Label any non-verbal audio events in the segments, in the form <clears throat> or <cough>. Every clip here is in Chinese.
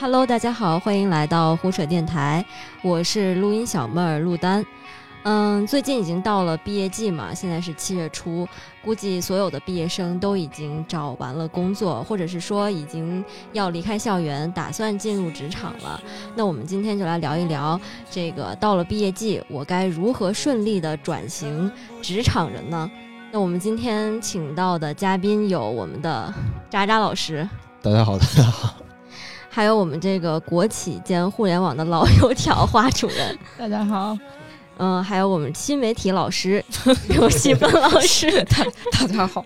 Hello，大家好，欢迎来到胡扯电台，我是录音小妹儿陆丹。嗯，最近已经到了毕业季嘛，现在是七月初，估计所有的毕业生都已经找完了工作，或者是说已经要离开校园，打算进入职场了。那我们今天就来聊一聊这个到了毕业季，我该如何顺利的转型职场人呢？那我们今天请到的嘉宾有我们的渣渣老师，大家好，大家好，还有我们这个国企兼互联网的老油条花主任，<laughs> 大家好。嗯，还有我们新媒体老师刘希芬老师，大大家好。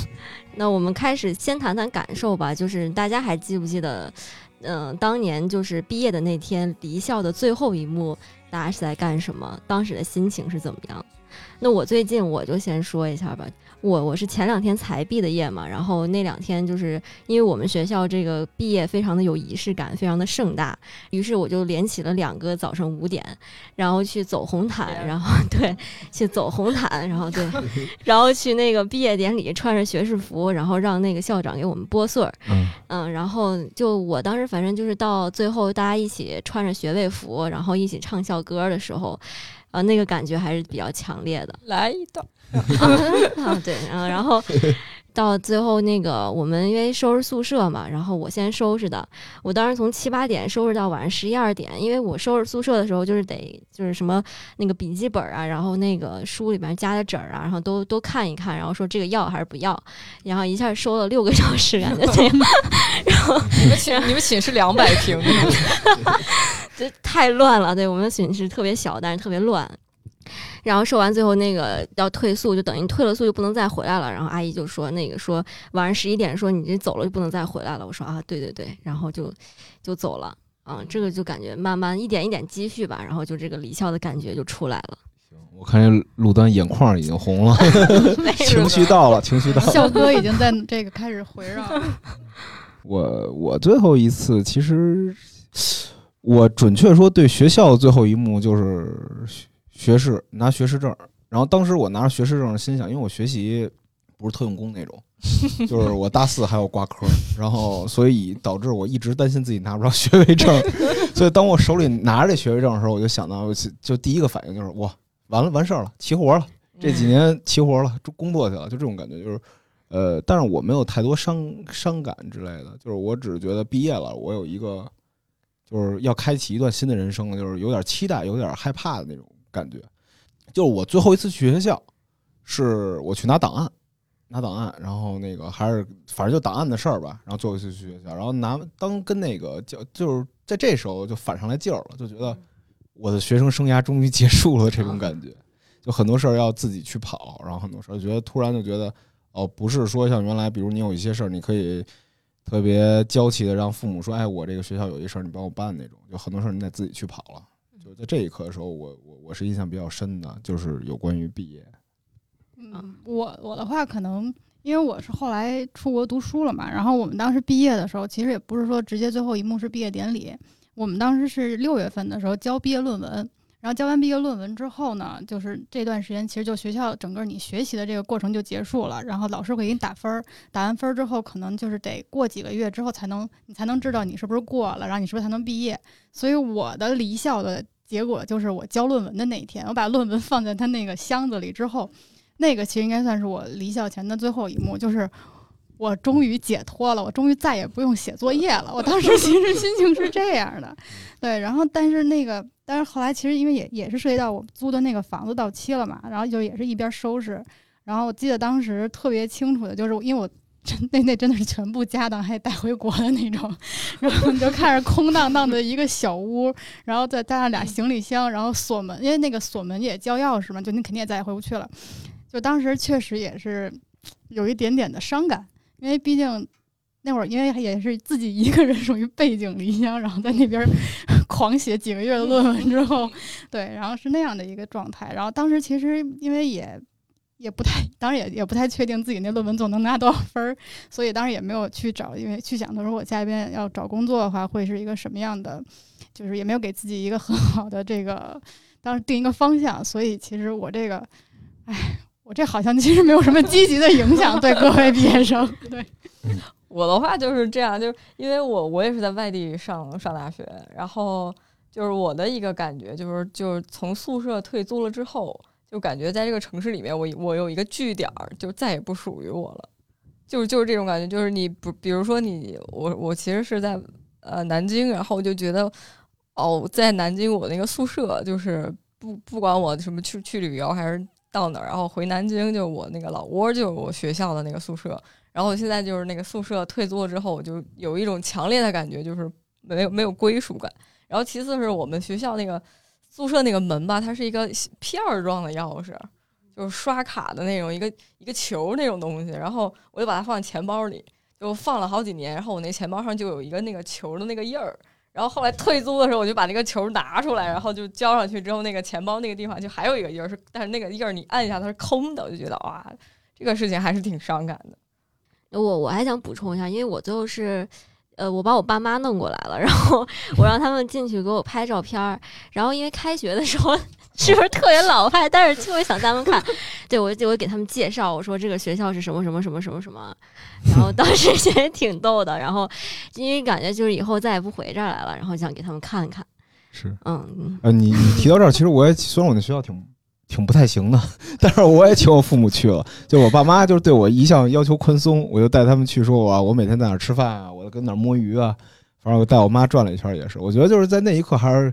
<laughs> 那我们开始先谈谈感受吧，就是大家还记不记得，嗯，当年就是毕业的那天离校的最后一幕，大家是在干什么？当时的心情是怎么样？那我最近我就先说一下吧。我我是前两天才毕的业嘛，然后那两天就是因为我们学校这个毕业非常的有仪式感，非常的盛大，于是我就连起了两个早上五点，然后去走红毯，然后对，去走红毯，然后对，<laughs> 然后去那个毕业典礼，穿着学士服，然后让那个校长给我们拨穗儿，嗯，然后就我当时反正就是到最后大家一起穿着学位服，然后一起唱校歌的时候，呃，那个感觉还是比较强烈的。来一段。啊，<laughs> 对，嗯，然后到最后那个，我们因为收拾宿舍嘛，然后我先收拾的。我当时从七八点收拾到晚上十一二点，因为我收拾宿舍的时候就是得就是什么那个笔记本啊，然后那个书里面夹的纸儿啊，然后都都看一看，然后说这个要还是不要，然后一下收了六个小时，感觉这样。<laughs> 然后你们寝你们寝室两百平，<laughs> 这太乱了。对我们寝室特别小，但是特别乱。然后说完，最后那个要退宿，就等于退了宿就不能再回来了。然后阿姨就说：“那个说晚上十一点，说你这走了就不能再回来了。”我说：“啊，对对对。”然后就就走了。啊，这个就感觉慢慢一点一点积蓄吧，然后就这个离校的感觉就出来了。行，我看这陆丹眼眶已经红 <laughs> <laughs> 了，情绪到了，情绪到了。校歌已经在这个开始回绕。<laughs> 我我最后一次，其实我准确说，对学校最后一幕就是。学士拿学士证，然后当时我拿着学士证，心想，因为我学习不是特用功那种，<laughs> 就是我大四还要挂科，然后所以导致我一直担心自己拿不着学位证，<laughs> 所以当我手里拿着这学位证的时候，我就想到，就第一个反应就是哇，完了完事儿了，齐活了，这几年齐活了，工作去了，就这种感觉，就是。呃，但是我没有太多伤伤感之类的，就是我只是觉得毕业了，我有一个就是要开启一段新的人生了，就是有点期待，有点害怕的那种。感觉，就是我最后一次去学校，是我去拿档案，拿档案，然后那个还是反正就档案的事儿吧。然后最后一次去学校，然后拿当跟那个就就是在这时候就反上来劲儿了，就觉得我的学生生涯终于结束了这种感觉。就很多事儿要自己去跑，然后很多事儿觉得突然就觉得哦，不是说像原来，比如你有一些事儿，你可以特别娇气的让父母说，哎，我这个学校有一事儿，你帮我办那种。就很多事儿你得自己去跑了。就在这一刻的时候，我我我是印象比较深的，就是有关于毕业。嗯，我我的话可能因为我是后来出国读书了嘛，然后我们当时毕业的时候，其实也不是说直接最后一幕是毕业典礼，我们当时是六月份的时候交毕业论文，然后交完毕业论文之后呢，就是这段时间其实就学校整个你学习的这个过程就结束了，然后老师会给你打分儿，打完分儿之后，可能就是得过几个月之后才能你才能知道你是不是过了，然后你是不是才能毕业，所以我的离校的。结果就是我交论文的那一天，我把论文放在他那个箱子里之后，那个其实应该算是我离校前的最后一幕，就是我终于解脱了，我终于再也不用写作业了。我当时 <laughs> 其实心情是这样的，对。然后，但是那个，但是后来其实因为也也是涉及到我租的那个房子到期了嘛，然后就也是一边收拾，然后我记得当时特别清楚的就是因为我。那那真的是全部家当还带回国的那种，然后你就看着空荡荡的一个小屋，然后再加上俩行李箱，然后锁门，因为那个锁门也交钥匙嘛，就你肯定也再也回不去了。就当时确实也是有一点点的伤感，因为毕竟那会儿因为也是自己一个人属于背井离乡，然后在那边 <laughs> 狂写几个月的论文之后，对，然后是那样的一个状态。然后当时其实因为也。也不太，当然也也不太确定自己那论文总能拿多少分儿，所以当时也没有去找，因为去想，他说我下一边要找工作的话，会是一个什么样的，就是也没有给自己一个很好的这个，当时定一个方向，所以其实我这个，哎，我这好像其实没有什么积极的影响对各位毕业生，<laughs> 对，我的话就是这样，就是因为我我也是在外地上上大学，然后就是我的一个感觉就是就是从宿舍退租了之后，就感觉在这个城市里面，我我有一个据点儿，就再也不属于我了，就就是这种感觉，就是你不比如说你我我其实是在呃南京，然后就觉得哦，在南京我那个宿舍就是不不管我什么去去旅游还是到哪儿，然后回南京就我那个老窝就是我学校的那个宿舍。然后现在就是那个宿舍退租了之后，我就有一种强烈的感觉，就是没有没有归属感。然后其次是我们学校那个宿舍那个门吧，它是一个片儿状的钥匙，就是刷卡的那种一个一个球那种东西。然后我就把它放在钱包里，就放了好几年。然后我那钱包上就有一个那个球的那个印儿。然后后来退租的时候，我就把那个球拿出来，然后就交上去之后，那个钱包那个地方就还有一个印儿，是但是那个印儿你按一下它是空的，我就觉得哇，这个事情还是挺伤感的。我我还想补充一下，因为我最后是，呃，我把我爸妈弄过来了，然后我让他们进去给我拍照片儿，然后因为开学的时候是不是特别老派，但是就会想带他们看，对我就我给他们介绍，我说这个学校是什么什么什么什么什么，然后当时觉得挺逗的，然后因为感觉就是以后再也不回这儿来了，然后想给他们看看，是，嗯，呃，你你提到这儿，其实我也虽然我那学校挺。挺不太行的，<laughs> 但是我也请我父母去了。就我爸妈就是对我一向要求宽松，我就带他们去，说我我每天在哪儿吃饭啊，我跟哪儿摸鱼啊，反正我带我妈转了一圈也是。我觉得就是在那一刻还是。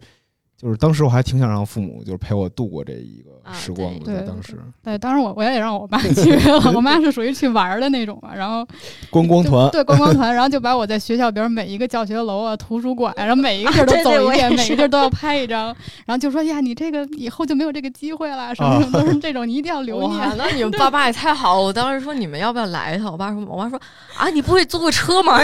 就是当时我还挺想让父母就是陪我度过这一个时光的，在当时。对，当时我我也让我妈去了，<laughs> 我妈是属于去玩的那种嘛，然后 <laughs> 观光团，对观光团，然后就把我在学校，比如每一个教学楼啊、图书馆，<laughs> 然后每一个地儿都走一遍，每一个地儿都要拍一张，然后就说呀，你这个以后就没有这个机会了，什么什么都是这种，你一定要留念。那你们爸妈也太好了，我当时说你们要不要来一趟？我爸说，我妈说啊，你不会租个车吗？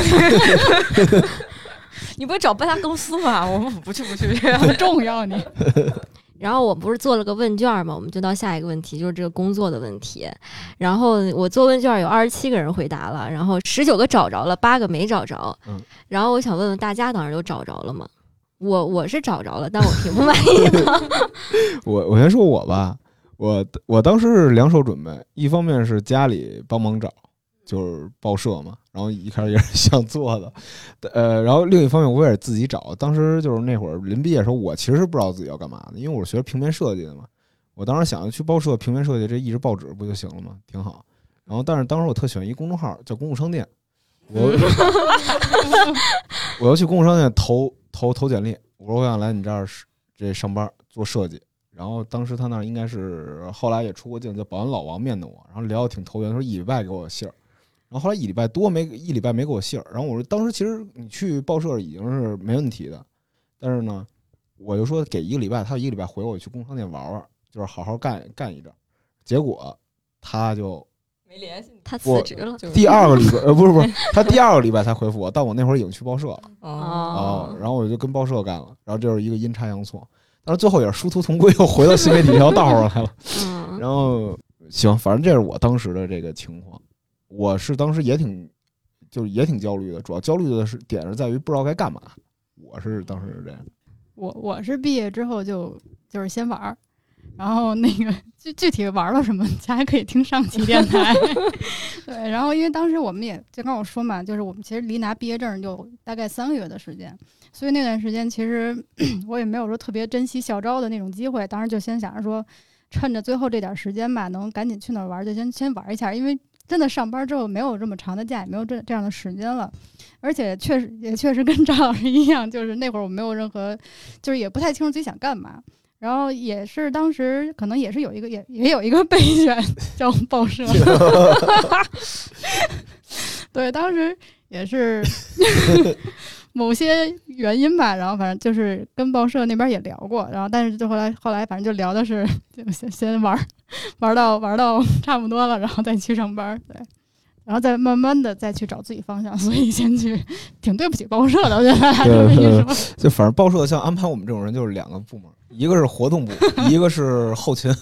你不会找搬家公司吗？我们不去不去，<laughs> 不重要你。<laughs> 然后我不是做了个问卷嘛，我们就到下一个问题，就是这个工作的问题。然后我做问卷有二十七个人回答了，然后十九个找着了，八个没找着。嗯。然后我想问问大家，当时都找着了吗？我我是找着了，但我挺不满意的。<laughs> 我我先说我吧，我我当时是两手准备，一方面是家里帮忙找。就是报社嘛，然后一开始也是想做的，呃，然后另一方面我也是自己找。当时就是那会儿临毕业的时候，我其实不知道自己要干嘛的，因为我是学平面设计的嘛。我当时想着去报社平面设计，这一直报纸不就行了吗？挺好。然后，但是当时我特喜欢一公众号叫公共商店，我 <laughs> 我要去公共商店投投投简历，我说我想来你这儿这上班做设计。然后当时他那应该是后来也出过镜，叫保安老王面的我，然后聊的挺投缘，说以外给我信儿。然后后来一礼拜多没一礼拜没给我信儿，然后我说当时其实你去报社已经是没问题的，但是呢，我就说给一个礼拜，他一个礼拜回我去工商店玩玩，就是好好干干一阵，结果他就没联系，他辞职了。第二个礼拜呃不是不是，<laughs> 他第二个礼拜才回复我，但我那会儿已经去报社了哦，然后我就跟报社干了，然后就是一个阴差阳错，但是最后也是殊途同归，又回到新媒体这条道上来了。嗯，然后行，反正这是我当时的这个情况。我是当时也挺，就是也挺焦虑的，主要焦虑的是点是在于不知道该干嘛。我是当时是这样。我我是毕业之后就就是先玩儿，然后那个具具体玩了什么，大家可以听上期电台。<laughs> 对，然后因为当时我们也就跟我说嘛，就是我们其实离拿毕业证就大概三个月的时间，所以那段时间其实 <clears throat> 我也没有说特别珍惜校招的那种机会，当时就先想着说，趁着最后这点时间吧，能赶紧去那儿玩，就先先玩一下，因为。真的上班之后没有这么长的假，也没有这这样的时间了，而且确实也确实跟张老师一样，就是那会儿我没有任何，就是也不太清楚自己想干嘛。然后也是当时可能也是有一个也也有一个备选叫报社 <laughs> <laughs> 对，当时也是。某些原因吧，然后反正就是跟报社那边也聊过，然后但是就后来后来反正就聊的是 <laughs> 就先先玩，<laughs> 玩到玩 <laughs> 到差不多了，然后再去上班，对，然后再慢慢的再去找自己方向，所以先去挺对不起报社的，我觉得。就反正报社像安排我们这种人就是两个部门，一个是活动部，一个是后勤。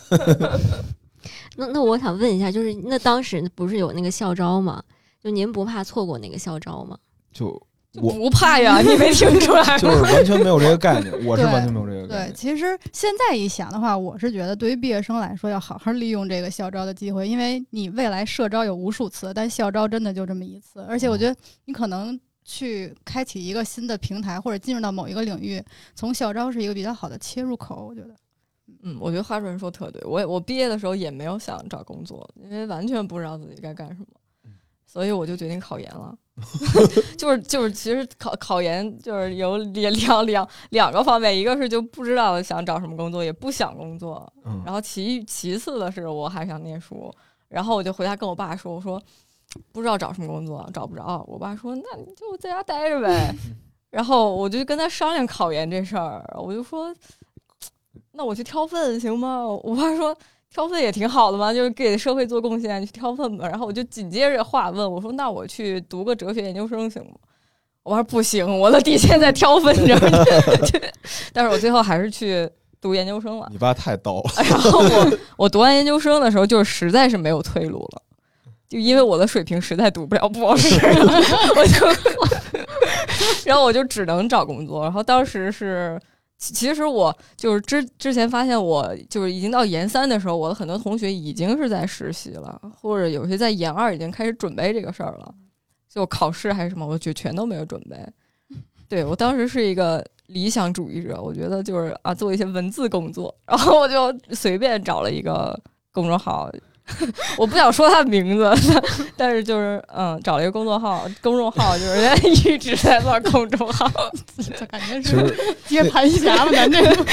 那那我想问一下，就是那当时不是有那个校招吗？就您不怕错过那个校招吗？就。就我不怕呀，你没听出来？<laughs> 就是完全没有这个概念，我是完全没有这个概对，念。其实现在一想的话，我是觉得对于毕业生来说，要好好利用这个校招的机会，因为你未来社招有无数次，但校招真的就这么一次。而且我觉得你可能去开启一个新的平台，或者进入到某一个领域，从校招是一个比较好的切入口。我觉得，嗯，我觉得花主任说特对，我也我毕业的时候也没有想找工作，因为完全不知道自己该干什么，所以我就决定考研了。就 <laughs> 是 <laughs> 就是，其实考考研就是有两两两两个方面，一个是就不知道想找什么工作，也不想工作，嗯然后其其次的是我还想念书，然后我就回家跟我爸说，我说不知道找什么工作，找不着。我爸说那你就在家待着呗。<laughs> 然后我就跟他商量考研这事儿，我就说 <tsk> 那我去挑粪行吗？我爸说挑粪也挺好的嘛，就是给社会做贡献，去挑粪吧。然后我就紧接着话问我说那我去读个哲学研究生行吗？我说不行，我的底线在挑粪这儿。<laughs> 但是我最后还是去读研究生了。你爸太逗了，然后我我读完研究生的时候，就是实在是没有退路了，就因为我的水平实在读不了博士了，<laughs> 我就，<laughs> 然后我就只能找工作。然后当时是，其其实我就是之之前发现，我就是已经到研三的时候，我的很多同学已经是在实习了，或者有些在研二已经开始准备这个事儿了，就考试还是什么，我就全都没有准备。对我当时是一个理想主义者，我觉得就是啊，做一些文字工作，然后我就随便找了一个公众号，<laughs> 我不想说他的名字，<laughs> 但是就是嗯，找了一个公众号，公众号就是人家一直在做公众号，<laughs> 就感觉其是实接盘侠了，咱这个。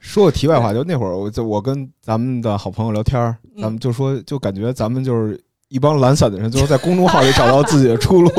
说个题外话，就那会儿我就我跟咱们的好朋友聊天咱们就说就感觉咱们就是一帮懒散的人，最后在公众号里找到自己的出路。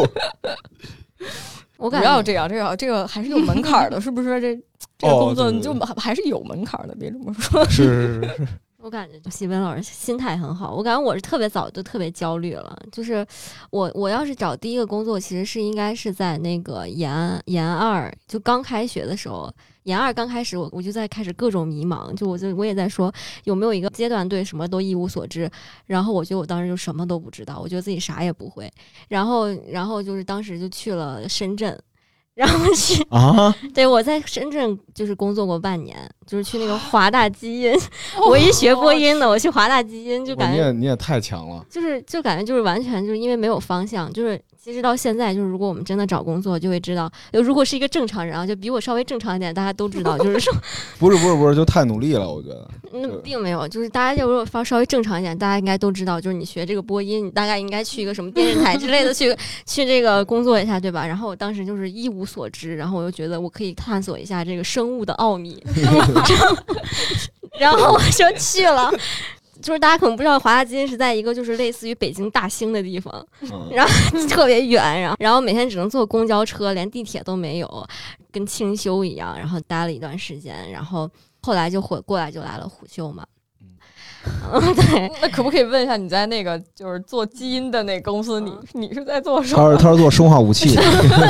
我感觉不要这样，这个这个还是有门槛的，是不是？这这个哦工作你就还还是有门槛的，别这么说。是是是是，我感觉西文老师心态很好，我感觉我是特别早就特别焦虑了。就是我我要是找第一个工作，其实是应该是在那个研研二就刚开学的时候，研二刚开始我我就在开始各种迷茫，就我就我也在说有没有一个阶段对什么都一无所知，然后我觉得我当时就什么都不知道，我觉得自己啥也不会，然后然后就是当时就去了深圳。然后去啊，对我在深圳就是工作过半年，就是去那个华大基因，我一学播音的，我去华大基因就感觉你也你也太强了。就是就感觉就是完全就是因为没有方向，就是其实到现在就是如果我们真的找工作，就会知道，呃如果是一个正常人啊，就比我稍微正常一点，大家都知道，就是说，<laughs> <laughs> 不是不是不是，就太努力了，我觉得。那，并没有，就是大家就如果稍稍微正常一点，大家应该都知道，就是你学这个播音，你大概应该去一个什么电视台之类的去 <laughs> 去这个工作一下，对吧？然后我当时就是一无所知，然后我就觉得我可以探索一下这个生物的奥秘 <laughs> <laughs> 然后我就去了。就是大家可能不知道，华大基因是在一个就是类似于北京大兴的地方，嗯然后特别远，然后然后每天只能坐公交车，连地铁都没有，跟清修一样。然后待了一段时间，然后后来就回过来就来了虎嗅嘛。嗯，<laughs> 对，<laughs> 那可不可以问一下，你在那个就是做基因的那公司，你你是在做什么他？是他是做生化武器的，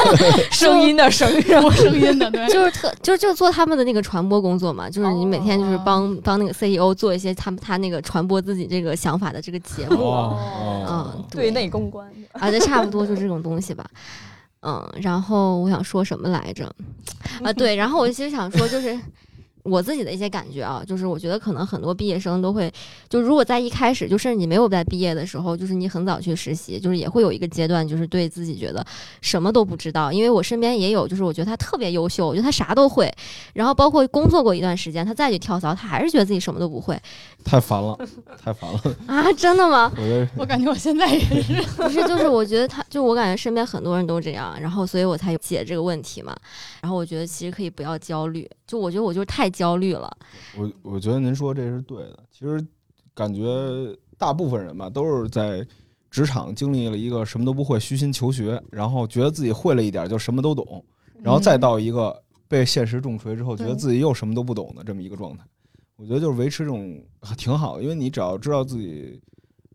<laughs> 声音的声是吧播声音的，对，就是特就是就做他们的那个传播工作嘛，就是你每天就是帮帮那个 CEO 做一些他们他那个传播自己这个想法的这个节目。哦嗯，对内公关。啊，这差不多就这种东西吧。嗯，然后我想说什么来着？啊，对，然后我其实想说，就是我自己的一些感觉啊，就是我觉得可能很多毕业生都会，就如果在一开始，就甚至你没有在毕业的时候，就是你很早去实习，就是也会有一个阶段，就是对自己觉得什么都不知道。因为我身边也有，就是我觉得他特别优秀，我觉得他啥都会，然后包括工作过一段时间，他再去跳槽，他还是觉得自己什么都不会太烦了，太烦了。<laughs> 啊！真的吗？我觉得 <laughs> 我感觉我现在也是。<laughs> 不是，就是我觉得他，就我感觉身边很多人都这样，然后所以我才有解这个问题嘛。然后我觉得其实可以不要焦虑，就我觉得我就是太焦虑了。我我觉得您说这是对的。其实感觉大部分人吧，都是在职场经历了一个什么都不会、虚心求学，然后觉得自己会了一点就什么都懂，然后再到一个被现实重锤之后，觉得自己又什么都不懂的这么一个状态。我觉得就是维持这种挺好的，因为你只要知道自己，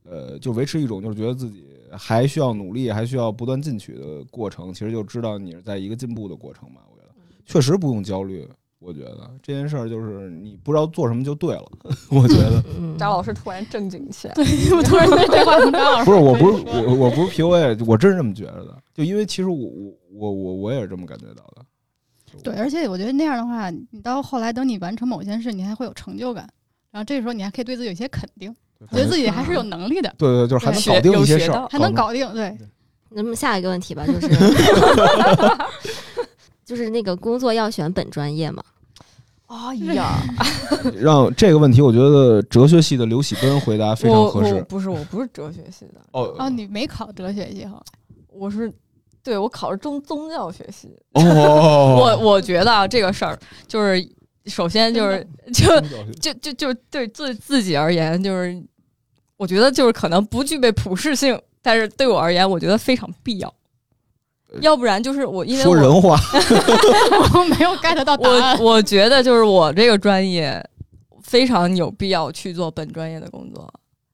呃，就维持一种就是觉得自己还需要努力，还需要不断进取的过程，其实就知道你是在一个进步的过程嘛。我觉得确实不用焦虑，我觉得这件事儿就是你不知道做什么就对了。<laughs> 我觉得嗯，张老师突然正经起来，对我突然对这话从张老师不是，我不是我我不是 PUA，我真是这么觉得的。就因为其实我我我我我也是这么感觉到的。对，而且我觉得那样的话，你到后来等你完成某件事，你还会有成就感，然后这个时候你还可以对自己有些肯定，觉得自己还是有能力的，对对，就是还能搞定一些事儿，还能搞定。对，那么下一个问题吧，就是 <laughs> 就是那个工作要选本专业嘛？哎呀，<laughs> 让这个问题，我觉得哲学系的刘喜奔回答非常合适。不是，我不是哲学系的，哦哦，你没考哲学系哈？我是对我考的宗宗教学系。哦，<laughs> 我我觉得啊，这个事儿就是首先就是就就就就对自自己而言，就是我觉得就是可能不具备普适性，但是对我而言，我觉得非常必要。要不然就是我，因为我说人话，<laughs> 我没有 get 到答案。我我觉得就是我这个专业非常有必要去做本专业的工作，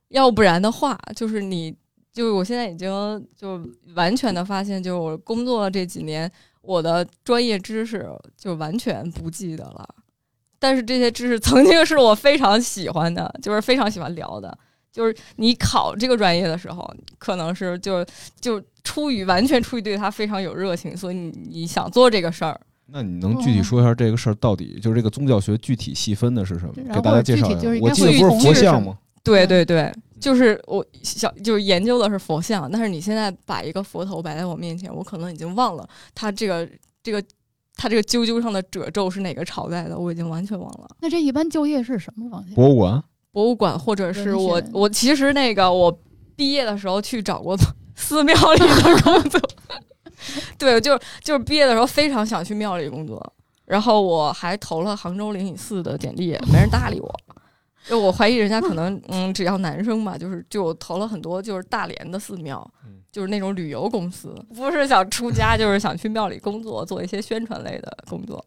要不然的话，就是你就是我现在已经就完全的发现，就是我工作了这几年，我的专业知识就完全不记得了。但是这些知识曾经是我非常喜欢的，就是非常喜欢聊的。就是你考这个专业的时候，可能是就就出于完全出于对他非常有热情，所以你你想做这个事儿。那你能具体说一下这个事儿到底就是这个宗教学具体细分的是什么？给大家介绍一下。我记得不是佛像吗？对对对，就是我小就是研究的是佛像，但是你现在把一个佛头摆在我面前，我可能已经忘了它这个这个它这个啾啾上的褶皱是哪个朝代的，我已经完全忘了。那这一般就业是什么方向？博物馆博物馆或者是我我其实那个我毕业的时候去找过寺庙里的工作，对，就是就是毕业的时候非常想去庙里工作，然后我还投了杭州灵隐寺的简历，没人搭理我。就我怀疑人家可能嗯只要男生吧，就是就我投了很多就是大连的寺庙嗯，就是那种旅游公司，不是想出家，就是想去庙里工作，做一些宣传类的工作。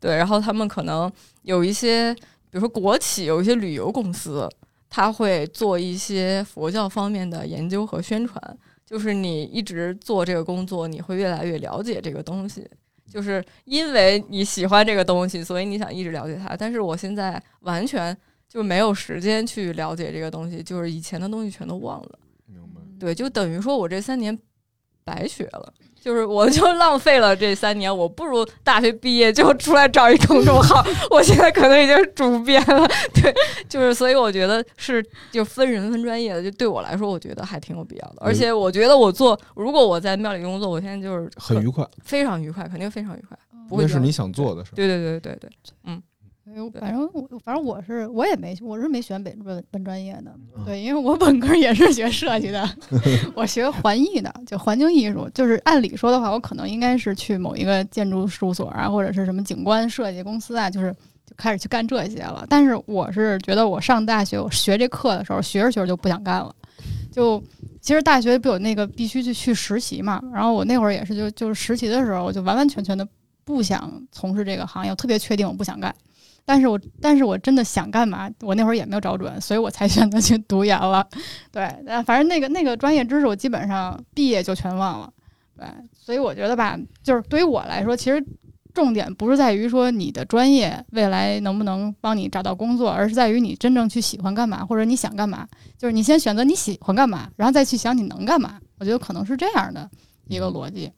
对，然后他们可能有一些，比如说国企有一些旅游公司，他会做一些佛教方面的研究和宣传。就是你一直做这个工作，你会越来越了解这个东西。就是因为你喜欢这个东西，所以你想一直了解它。但是我现在完全就没有时间去了解这个东西，就是以前的东西全都忘了。明白。对，就等于说我这三年白学了，就是我就浪费了这三年，我不如大学毕业就出来找一公众号，<laughs> 我现在可能已经是主编了。对，就是所以我觉得是就分人分专业的，就对我来说，我觉得还挺有必要的。而且我觉得我做，如果我在庙里工作，我现在就是很愉快，非常愉快，肯定非常愉快，不会觉得因为是你想做的事儿。对对对对对，哎我反正我反正我是我也没我是没选本本本专业的，嗯对，因为我本科也是学设计的，<laughs> 我学环艺的，就环境艺术。就是按理说的话，我可能应该是去某一个建筑事务所啊，或者是什么景观设计公司啊，就是就开始去干这些了。但是我是觉得我上大学我学这课的时候，学着学着就不想干了，就。其实大学不有那个必须去去实习嘛，然后我那会儿也是就就是实习的时候，我就完完全全的不想从事这个行业，我特别确定我不想干。但是我但是我真的想干嘛，我那会儿也没有找准，所以我才选择去读研了。对，呃反正那个那个专业知识我基本上毕业就全忘了。对，所以我觉得吧，就是对于我来说，其实重点不是在于说你的专业未来能不能帮你找到工作，而是在于你真正去喜欢干嘛，或者你想干嘛。就是你先选择你喜欢干嘛，然后再去想你能干嘛。我觉得可能是这样的一个逻辑。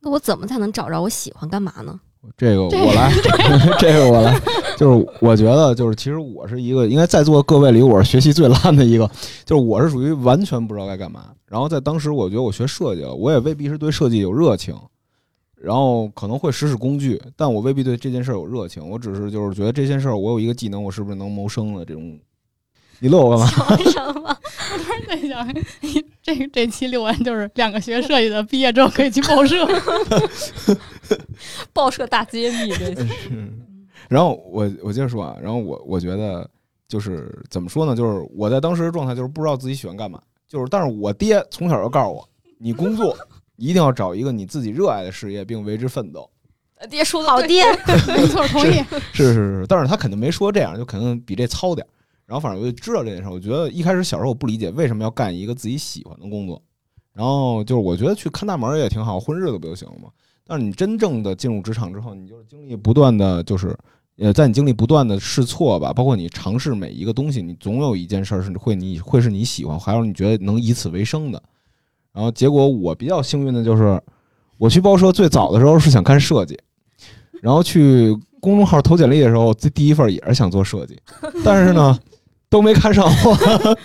那我怎么才能找着我喜欢干嘛呢？这个我来 <laughs> <laughs> 这个我来，就是我觉得就是其实我是一个应该在座各位里我是学习最烂的一个，就是我是属于完全不知道该干嘛。然后在当时我觉得我学设计了，我也未必是对设计有热情，然后可能会使使工具，但我未必对这件事儿有热情。我只是就是觉得这件事儿我有一个技能，我是不是能谋生的这种。你乐我干嘛？为什么？在想，这这期录完就是两个学设计的，毕业之后可以去报社。<laughs> 报社大揭秘这 <laughs> 是。然后我我接着说啊，然后我我觉得就是怎么说呢，就是我在当时的状态就是不知道自己喜欢干嘛，就是但是我爹从小就告诉我，你工作 <laughs> 一定要找一个你自己热爱的事业，并为之奋斗。爹说的对好爹，没错，同意。是是是，但是他肯定没说这样，就肯定比这糙点儿。然后反正我就知道这件事儿，我觉得一开始小时候我不理解为什么要干一个自己喜欢的工作，然后就是我觉得去看大门儿也挺好，混日子不就行了吗？但是你真正的进入职场之后，你就是经历不断的就是。呃，在你经历不断的试错吧，包括你尝试每一个东西，你总有一件事儿是会你会是你喜欢，还有你觉得能以此为生的。然后结果我比较幸运的就是，我去报社最早的时候是想干设计，然后去公众号投简历的时候，这第一份也是想做设计，但是呢都没看上我，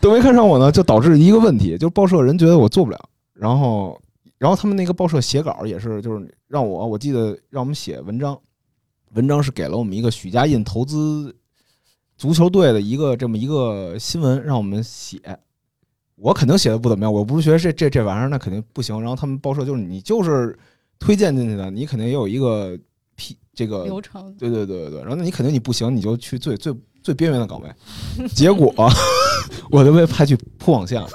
都没看上我呢，就导致一个问题，就是报社人觉得我做不了，然后然后他们那个报社写稿也是，就是让我我记得让我们写文章，文章是给了我们一个许家印投资足球队的一个这么一个新闻，让我们写。我肯定写的不怎么样，我不是觉得这这这玩意儿那肯定不行。然后他们报社就是你就是推荐进去的，你肯定也有一个批这个流程。对对对对对，然后那你肯定你不行，你就去最最最边缘的岗位。结果我就被派去铺网线了，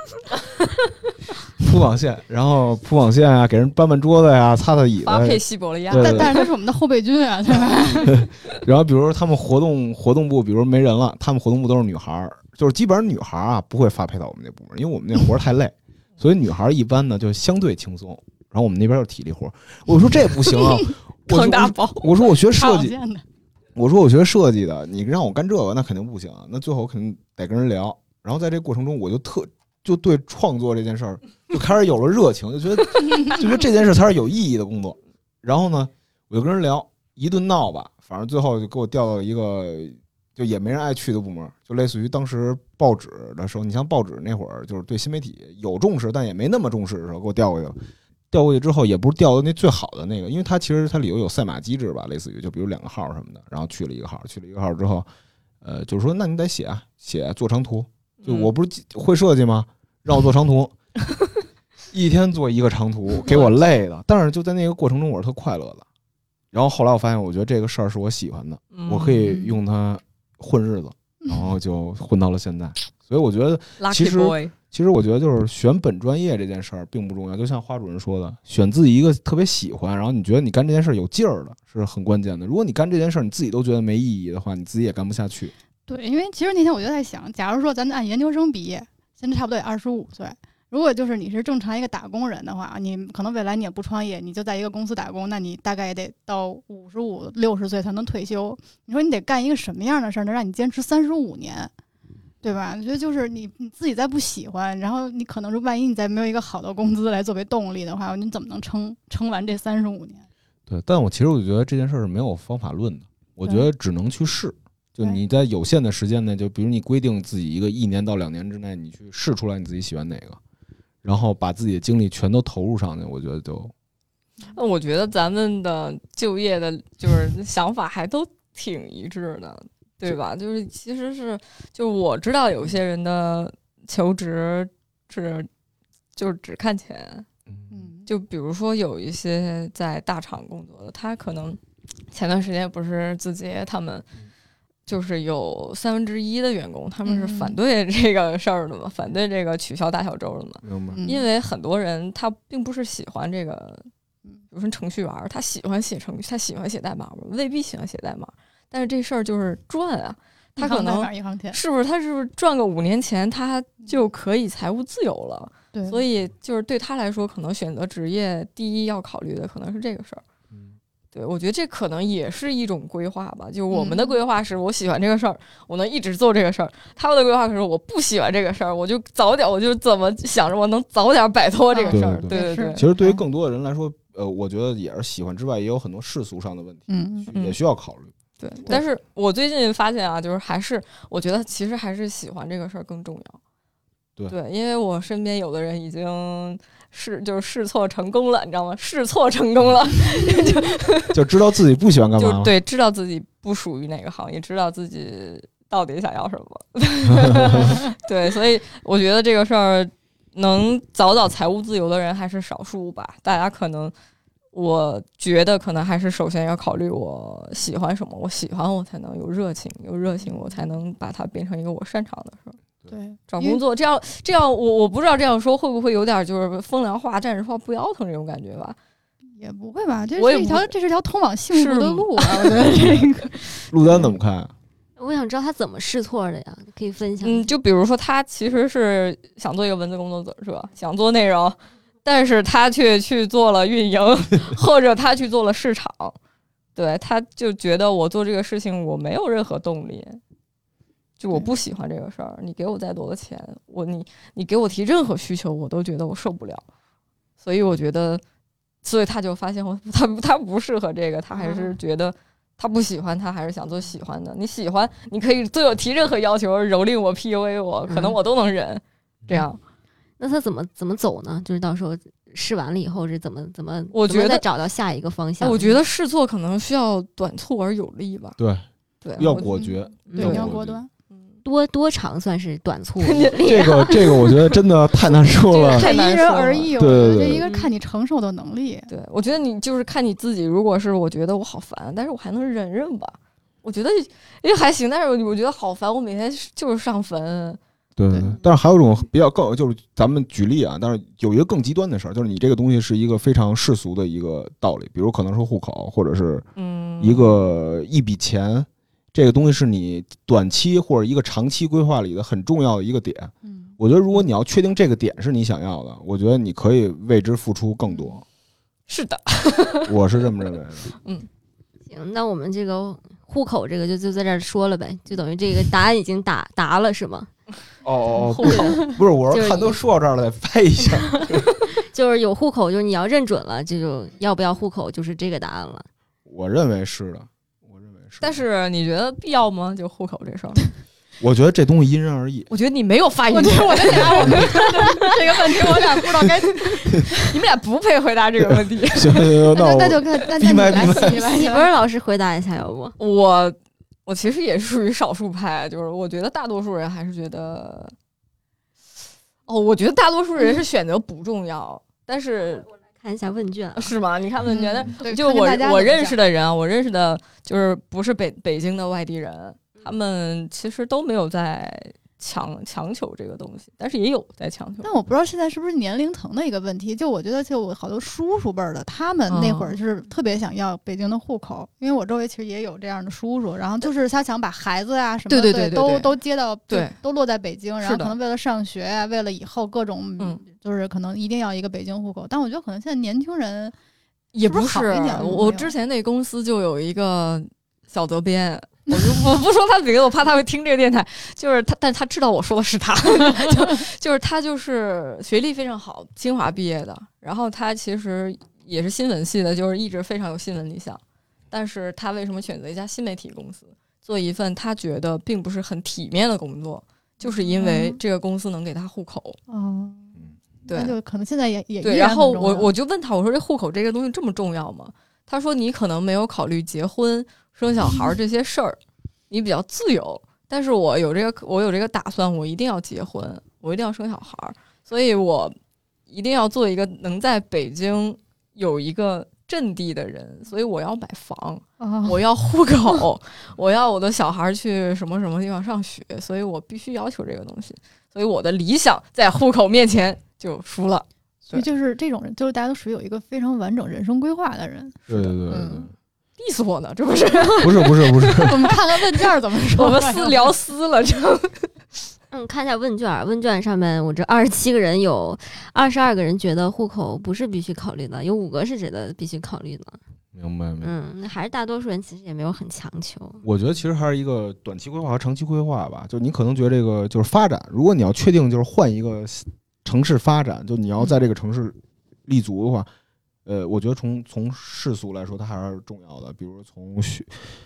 铺网线，然后铺网线啊，给人搬搬桌子呀、擦擦椅子。发配西伯利亚，对但但是他是我们的后备军啊，对吧？<laughs> 然后比如说他们活动活动部，比如没人了，他们活动部都是女孩儿，就是基本上女孩儿啊不会发配到我们那部门，因为我们那活儿太累，<laughs> 所以女孩儿一般呢就相对轻松。然后我们那边有体力活儿，我说这不行啊，<laughs> 我说扛大包，我说我学设计，我说我学设计的，你让我干这个那肯定不行，那最后肯定得跟人聊。然后在这过程中，我就特就对创作这件事儿就开始有了热情，就觉得就觉得这件事才是有意义的工作。然后呢，我就跟人聊，一顿闹吧，反正最后就给我调到一个就也没人爱去的部门，就类似于当时报纸的时候，你像报纸那会儿就是对新媒体有重视，但也没那么重视的时候，给我调过去了。调过去之后，也不是调的那最好的那个，因为它其实它里头有赛马机制吧，类似于就比如两个号什么的，然后去了一个号，去了一个号之后，呃，就是说那你得写啊，写啊做长图，就我不是会设计吗？让我做长图，<laughs> 一天做一个长图，给我累的。但是就在那个过程中，我是特快乐的。然后后来我发现，我觉得这个事儿是我喜欢的，嗯我可以用它混日子，然后就混到了现在。所以我觉得其实其实我觉得就是选本专业这件事儿并不重要，就像花主任说的，选自己一个特别喜欢，然后你觉得你干这件事儿有劲儿的，是很关键的。如果你干这件事儿你自己都觉得没意义的话，你自己也干不下去。对，因为其实那天我就在想，假如说咱按研究生毕业，现在差不多也二十五岁。如果就是你是正常一个打工人的话，你可能未来你也不创业，你就在一个公司打工，那你大概也得到五十五、六十岁才能退休。你说你得干一个什么样的事儿，能让你坚持三十五年，对吧？我觉得就是你你自己再不喜欢，然后你可能是万一你再没有一个好的工资来作为动力的话，你怎么能撑撑完这三十五年？对，但我其实我觉得这件事儿是没有方法论的，我觉得只能去试。就你在有限的时间内，就比如你规定自己一个一年到两年之内，你去试出来你自己喜欢哪个，然后把自己的精力全都投入上去，我觉得就那我觉得咱们的就业的，就是想法还都挺一致的，对吧？就是其实是，就我知道有些人的求职是就是只看钱，嗯，就比如说有一些在大厂工作的，他可能前段时间不是字节他们。就是有三分之一的员工，他们是嗯反对这个事儿的嘛，反对这个取消大小周的嘛。明白。嗯因为很多人他并不是喜欢这个，嗯比如说程序员，他喜欢写程序，他喜欢写代码吗？未必喜欢写代码，但是这事儿就是赚啊，他可能是不是他是不是赚个五年钱，他就可以财务自由了？对，所以就是对他来说，可能选择职业第一要考虑的可能是这个事儿。嗯对，我觉得这可能也是一种规划吧。就我们的嗯规划是我喜欢这个事儿，我能一直做这个事儿；他们的规划可是我不喜欢这个事儿，我就早点，我就怎么想着我能早点摆脱这个事儿。对对对其实对于更多的人来说，呃，我觉得也是喜欢之外，也有很多世俗上的问题，嗯嗯也需要考虑。对。但是我最近发现啊，就是还是我觉得其实还是喜欢这个事儿更重要。对对，因为我身边有的人已经试就是试错成功了，你知道吗？试错成功了，<laughs> 就知道自己不喜欢干嘛。就对，知道自己不属于哪个行业，知道自己到底想要什么。<laughs> 对，所以我觉得这个事儿能早早财务自由的人还是少数吧。大家可能，我觉得可能还是首先要考虑我喜欢什么，我喜欢我才能有热情，有热情我才能把它变成一个我擅长的事儿。对，找工作这样这样，我我不知道这样说会不会有点就是风凉话、站着说话不腰疼这种感觉吧？也不会吧？这是一条这是条通往幸福的路啊！我觉得这个 <laughs> <laughs> 陆丹怎么看？我想知道他怎么试错的呀？可以分享嗯，就比如说他其实是想做一个文字工作者，是吧？想做内容，但是他却去做了运营，<laughs> 或者他去做了市场，对，他就觉得我做这个事情我没有任何动力，就我不喜欢这个事儿。你给我再多的钱，我你你给我提任何需求，我都觉得我受不了。所以我觉得，所以他就发现我 <laughs> 他他不适合这个，他还是觉得他不喜欢，他还是想做喜欢的。你喜欢，你可以对我提任何要求，蹂躏我、PUA 我，可能我都能忍。这样。那他怎么怎么走呢？就是到时候试完了以后是怎么怎么？我觉得再找到下一个方向。我觉得试错可能需要短促而有力吧。对对，要果决，对，要果断。多多长算是短促？<laughs> 这个这个，我觉得真的太难说了，<laughs> 太因人而异。对对对，这一个看你承受的能力。对，我觉得你就是看你自己。如果是我觉得我好烦，但是我还能忍忍吧。我觉得也还行，但是我觉得好烦，我每天就是上坟。对但是还有一种比较更，就是咱们举例啊，但是有一个更极端的事儿，就是你这个东西是一个非常世俗的一个道理，比如可能是户口，或者是一个一笔钱，这个东西是你短期或者一个长期规划里的很重要的一个点。嗯，我觉得如果你要确定这个点是你想要的，我觉得你可以为之付出更多。是的，<laughs> 我是这么认为的。<laughs> 嗯，行，那我们这个户口这个就就在这儿说了呗，就等于这个答案已经答答了，是吗？哦哦，不是，我说看都说到这儿了，得拍一下。<laughs> 就是有户口，就是你要认准了，这就要不要户口，就是这个答案了。我认为是的，我认为是。但是你觉得必要吗？就户口这事儿？<laughs> 我觉得这东西因人而异。我觉得你没有发言权。我觉得我 <laughs> 这个问题，我俩不知道该。你们俩不配回答这个问题。行行行，那那就看，那你来，你来，你不是老师回答一下，要不我。我其实也是属于少数派，就是我觉得大多数人还是觉得，哦，我觉得大多数人是选择不重要。但是看一下问卷是吗？你看问卷，就我我认识的人，我认识的就是不是北北京的外地人，他们其实都没有在。强强求这个东西，但是也有在强求。但我不知道现在是不是年龄层的一个问题。就我觉得，就我好多叔叔辈儿的，他们那会儿就是特别想要北京的户口，因为我周围其实也有这样的叔叔。然后就是他想把孩子啊什么的都都接到，对，都落在北京。然后可能为了上学啊，为了以后各种，就是可能一定要一个北京户口。但我觉得可能现在年轻人也不是。我之前那公司就有一个小责编。我就我 <laughs> 不说他名字，我怕他会听这个电台。就是他，但他知道我说的是他，<laughs> 就就是他，就是学历非常好，清华毕业的。然后他其实也是新闻系的，就是一直非常有新闻理想。但是他为什么选择一家新媒体公司，做一份他觉得并不是很体面的工作？就是因为这个公司能给他户口。哦，对，那就可能现在也也对。然后我我就问他，我说这户口这个东西这么重要吗？他说你可能没有考虑结婚。生小孩这些事儿，你比较自由，但是我有这个，我有这个打算，我一定要结婚，我一定要生小孩儿，所以我一定要做一个能在北京有一个阵地的人，所以我要买房，我要户口，<laughs> 我要我的小孩去什么什么地方上学，所以我必须要求这个东西，所以我的理想在户口面前就输了。所以就是这种人，就是大家都属于有一个非常完整人生规划的人。对对对。意思我呢？这不是？不是不是不是。<laughs> 我们看看问卷怎么说。我们私聊私了，这。<laughs> 嗯，看一下问卷，问卷上面我这二十七个人有二十二个人觉得户口不是必须考虑的，有五个是觉得必须考虑的。明白明白。嗯，那还是大多数人其实也没有很强求。我觉得其实还是一个短期规划和长期规划吧。就你可能觉得这个就是发展，如果你要确定就是换一个城市发展，就你要在这个城市立足的话。呃，我觉得从从世俗来说，它还是重要的。比如从学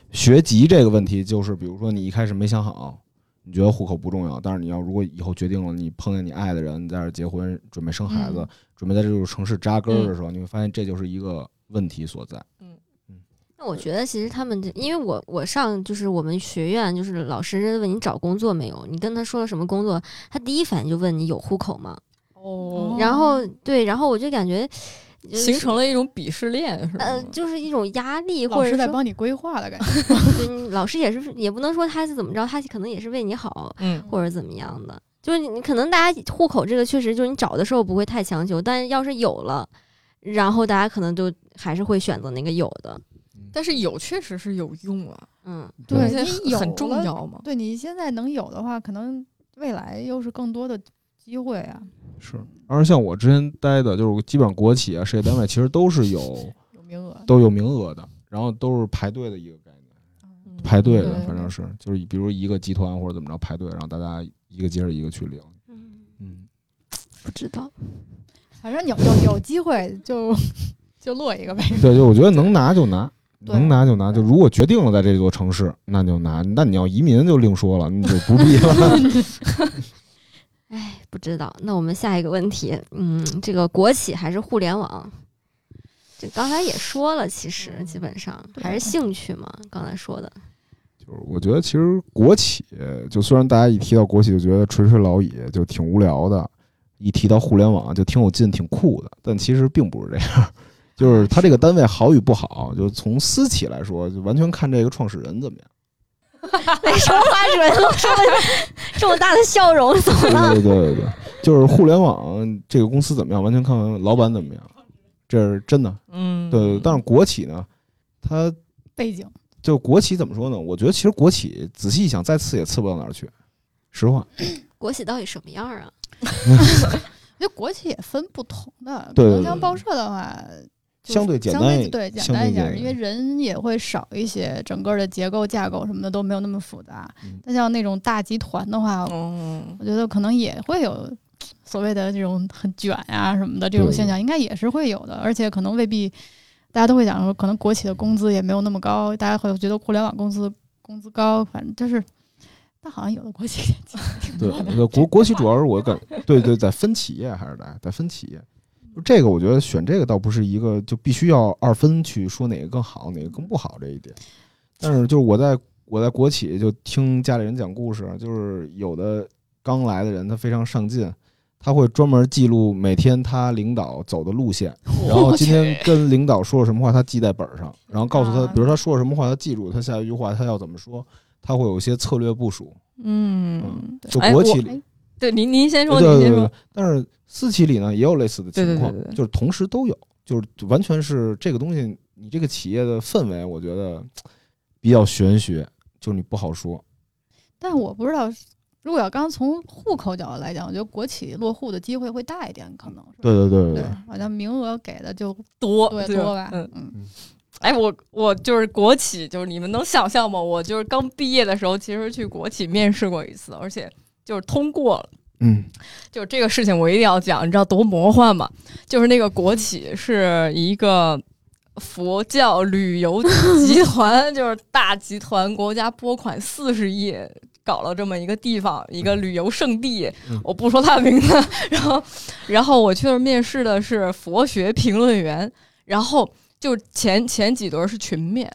学籍这个问题，就是比如说你一开始没想好，你觉得户口不重要，但是你要如果以后决定了，你碰见你爱的人在这结婚，准备生孩子，准备在这座城市扎根的时候，你会发现这就是一个问题所在。嗯嗯。那我觉得其实他们这，因为我我上就是我们学院，就是老师问你找工作没有，你跟他说了什么工作，他第一反应就问你有户口吗？哦。然后对，然后我就感觉。形成了一种鄙视链，是吧？呃，就是一种压力，或者是在帮你规划的感觉。<laughs> 老师也是，也不能说他是怎么着，他可能也是为你好，嗯，或者怎么样的。就是你可能大家户口这个确实就是你找的时候不会太强求，但是要是有了，然后大家可能就还是会选择那个有的。但是有确实是有用啊，嗯，对，你有很重要嘛。对你现在能有的话，可能未来又是更多的机会啊。是。而像我之前待的，就是基本上国企啊、事业单位，其实都是有 <laughs> 有名额。都有名额的，然后都是排队的一个概念，嗯排队的，反正是就是比如一个集团或者怎么着排队，然后大家一个接着一个去领。嗯，嗯，不知道。反正有有有机会就就落一个呗。对，就我觉得能拿就拿。能拿就拿，就如果决定了在这座城市，那就拿。那你要移民就另说了，你就不必了。<laughs> 哎，不知道。那我们下一个问题，嗯，这个国企还是互联网？这刚才也说了，其实基本上还是兴趣嘛。刚才说的，就是我觉得其实国企，就虽然大家一提到国企就觉得垂垂老矣，就挺无聊的；一提到互联网就挺有劲、挺酷的，但其实并不是这样。<laughs> 就是它这个单位好与不好，就从私企来说，就完全看这个创始人怎么样。为什么花主任露出了这么大的笑容？怎么了？对对对就是互联网这个公司怎么样，完全看老板怎么样，这是真的。嗯，对，但是国企呢，它背景就国企怎么说呢？我觉得其实国企仔细一想，再次也次不到哪儿去。实话，<clears throat> 国企到底什么样啊？<laughs> 我觉得国企也分不同的，对对对可能像报社的话，就相对简单一对对简单一点，因为人也会少一些，整个的结构架构什么的都没有那么复杂嗯。但像那种大集团的话，嗯，我觉得可能也会有所谓的这种很卷呀、什么的这种现象，应该也是会有的，而且可能未必大家都会讲说，可能国企的工资也没有那么高，大家会觉得互联网公司工资高，反正就是。但好像有的国企挺对多的，对国国企主要是我感对对，在分企业还是在在分企业。就这个我觉得选这个倒不是一个就必须要二分去说哪个更好，哪个更不好这一点。但是就是我在我在国企就听家里人讲故事，就是有的刚来的人他非常上进，他会专门记录每天他领导走的路线，然后今天跟领导说了什么话，他记在本上，然后告诉他，啊比如他说了什么话，他记住他下一句话他要怎么说，他会有一些策略部署。嗯，就国企里，对，您您先说，您先说，，但是私企里呢也有类似的情况，对对对对就是同时都有，就是完全是这个东西，你这个企业的氛围，我觉得比较玄学，就是你不好说。但我不知道，如果要刚从户口角度来讲，我觉得国企落户的机会会大一点，可能是对对对对对对，，好像名额给的就多对对多吧，嗯，嗯，哎，我我就是国企，就是你们能想象吗？我就是刚毕业的时候，其实去国企面试过一次，而且就是通过了。嗯就是这个事情我一定要讲，你知道多魔幻吗？就是那个国企是一个佛教旅游集 <laughs> 团，就是大集团，国家拨款四十亿。搞了这么一个地方，一个旅游胜地，嗯我不说他的名字。然后，然后我去那儿面试的是佛学评论员，然后就前前几轮是群面，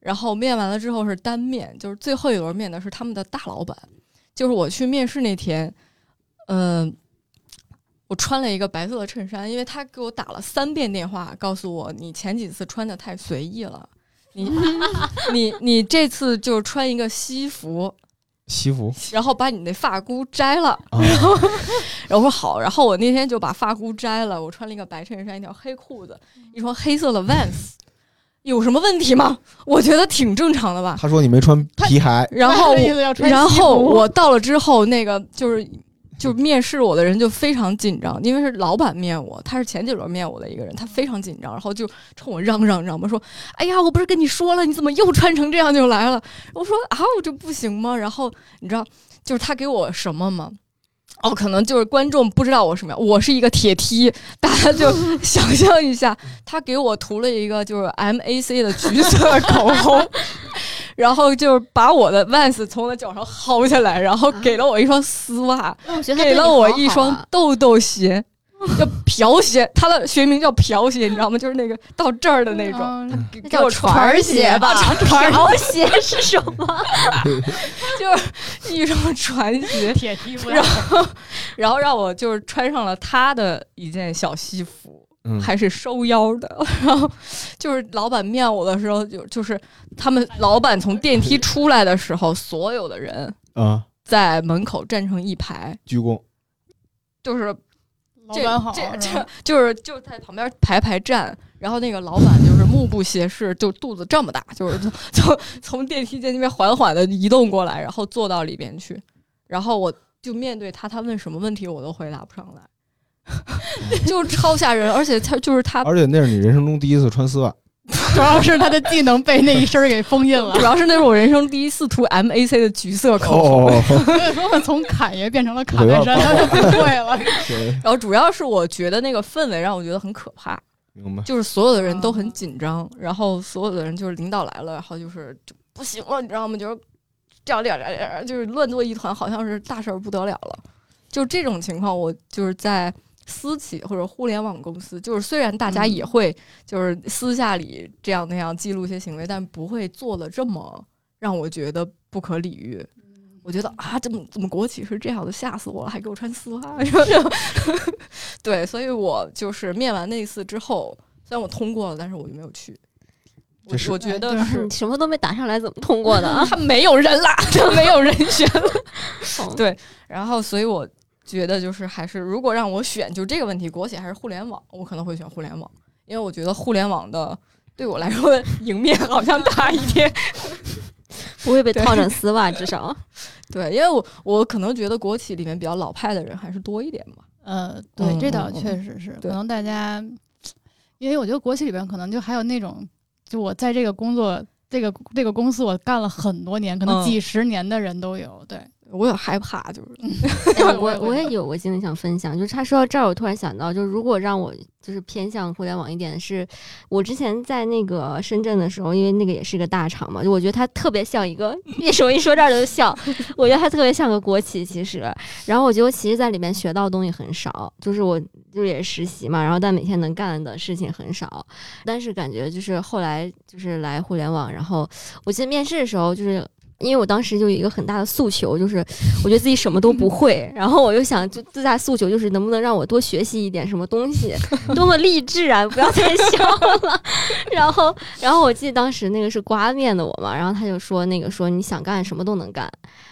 然后面完了之后是单面，就是最后一轮面的是他们的大老板。就是我去面试那天，嗯、我穿了一个白色的衬衫，因为他给我打了三遍电话，告诉我你前几次穿的太随意了，你 <laughs> 你你这次就穿一个西服，西服然后把你那发箍摘了。啊，然后我说好，然后我那天就把发箍摘了，我穿了一个白衬衫，一条黑裤子，一双黑色的 Vans，有什么问题吗？<laughs> 我觉得挺正常的吧。他说你没穿皮鞋，然后意思要穿然后我到了之后，那个就是就面试我的人就非常紧张，因为是老板面我，他是前几轮面我的一个人，他非常紧张，然后就冲我嚷嚷嚷嘛，说：“哎呀，我不是跟你说了，你怎么又穿成这样就来了？”我说：“啊，我这不行吗？”然后你知道，就是他给我什么吗？哦，可能就是观众不知道我什么样，我是一个铁梯，大家就 <laughs> 想象一下，他给我涂了一个就是 MAC 的橘色口红，<laughs> 然后就是把我的 Vans 从我的脚上薅下来，然后给了我一双丝袜，给了我一双豆豆鞋，<laughs> 叫瓢鞋，它的学名叫瓢鞋，你知道吗？就是那个到这儿的那种，嗯给那叫给我穿儿鞋吧？<laughs> 船条鞋是什么？<laughs> 就是一双船鞋，铁梯不然后然后让我就是穿上了他的一件小西服。嗯，还是收腰的，然后就是老板面我的时候，就就是他们老板从电梯出来的时候，所有的人啊，在门口站成一排，鞠躬，就是这这这就是就在旁边排排站，然后那个老板就是目不斜视，就肚子这么大，就是就从 <laughs> 从电梯间那边缓缓的移动过来，然后坐到里边去，然后我就面对他，他问什么问题我都回答不上来，<laughs> 就超吓人，而且他就是他，而且那是你人生中第一次穿丝袜，<laughs> 主要是他的技能被那一身给封印了主。要是那是我人生第一次涂 MAC 的橘色口红。哦，所以说从侃爷变成了卡戴珊，他就不会了。<laughs> 然后主要是我觉得那个氛围让我觉得很可怕，明白。就是所有的人都很紧张，然后所有的人就是领导来了，然后就是就不行了，你知道吗？就是这样这样这样这样，就是乱作一团，好像是大事儿不得了了。就这种情况，我就是在私企或者互联网公司，就是虽然大家也会就是私下里这样那样记录一些行为，但不会做的这么让我觉得不可理喻。我觉得啊，怎么怎么国企是这样的，吓死我了，还给我穿丝袜，<laughs> 然后对，所以我就是面完那一次之后，虽然我通过了，但是我就没有去。我我觉得是你什么都没打上来，怎么通过的啊？<laughs> 他没有人啦，他没有人选了。<laughs> 哦对然后，所以我觉得就是还是，如果让我选，就这个问题，国企还是互联网，我可能会选互联网，因为我觉得互联网的对我来说赢面好像大一点。<laughs> 不会被套上丝袜，至少。<laughs> 对，因为我我可能觉得国企里面比较老派的人还是多一点吧。呃，对，嗯这倒嗯嗯确实是，可能大家，因为我觉得国企里边可能就还有那种，就我在这个工作。这个这个公司我干了很多年，可能嗯几十年的人都有。对，我有害怕，就是 <laughs> 哎 <laughs> 我我也有个经历想分享，就是他说到这儿，我突然想到，就是如果让我就是偏向互联网一点，是我之前在那个深圳的时候，因为那个也是一个大厂嘛，就我觉得它特别像一个，为什么一说这儿就笑？<laughs> 我觉得它特别像个国企，其实。然后我觉得我其实在里面学到的东西很少，就是我就是也实习嘛，然后但每天能干的事情很少，但是感觉就是后来就是来互联网，然后我记得面试的时候就是。因为我当时就有一个很大的诉求，就是我觉得自己什么都不会，然后我就想，就最大诉求就是能不能让我多学习一点什么东西，<laughs> 多么励志啊！不要再笑了。然后，然后我记得当时那个是刮面的我嘛，然后他就说那个说你想干什么都能干，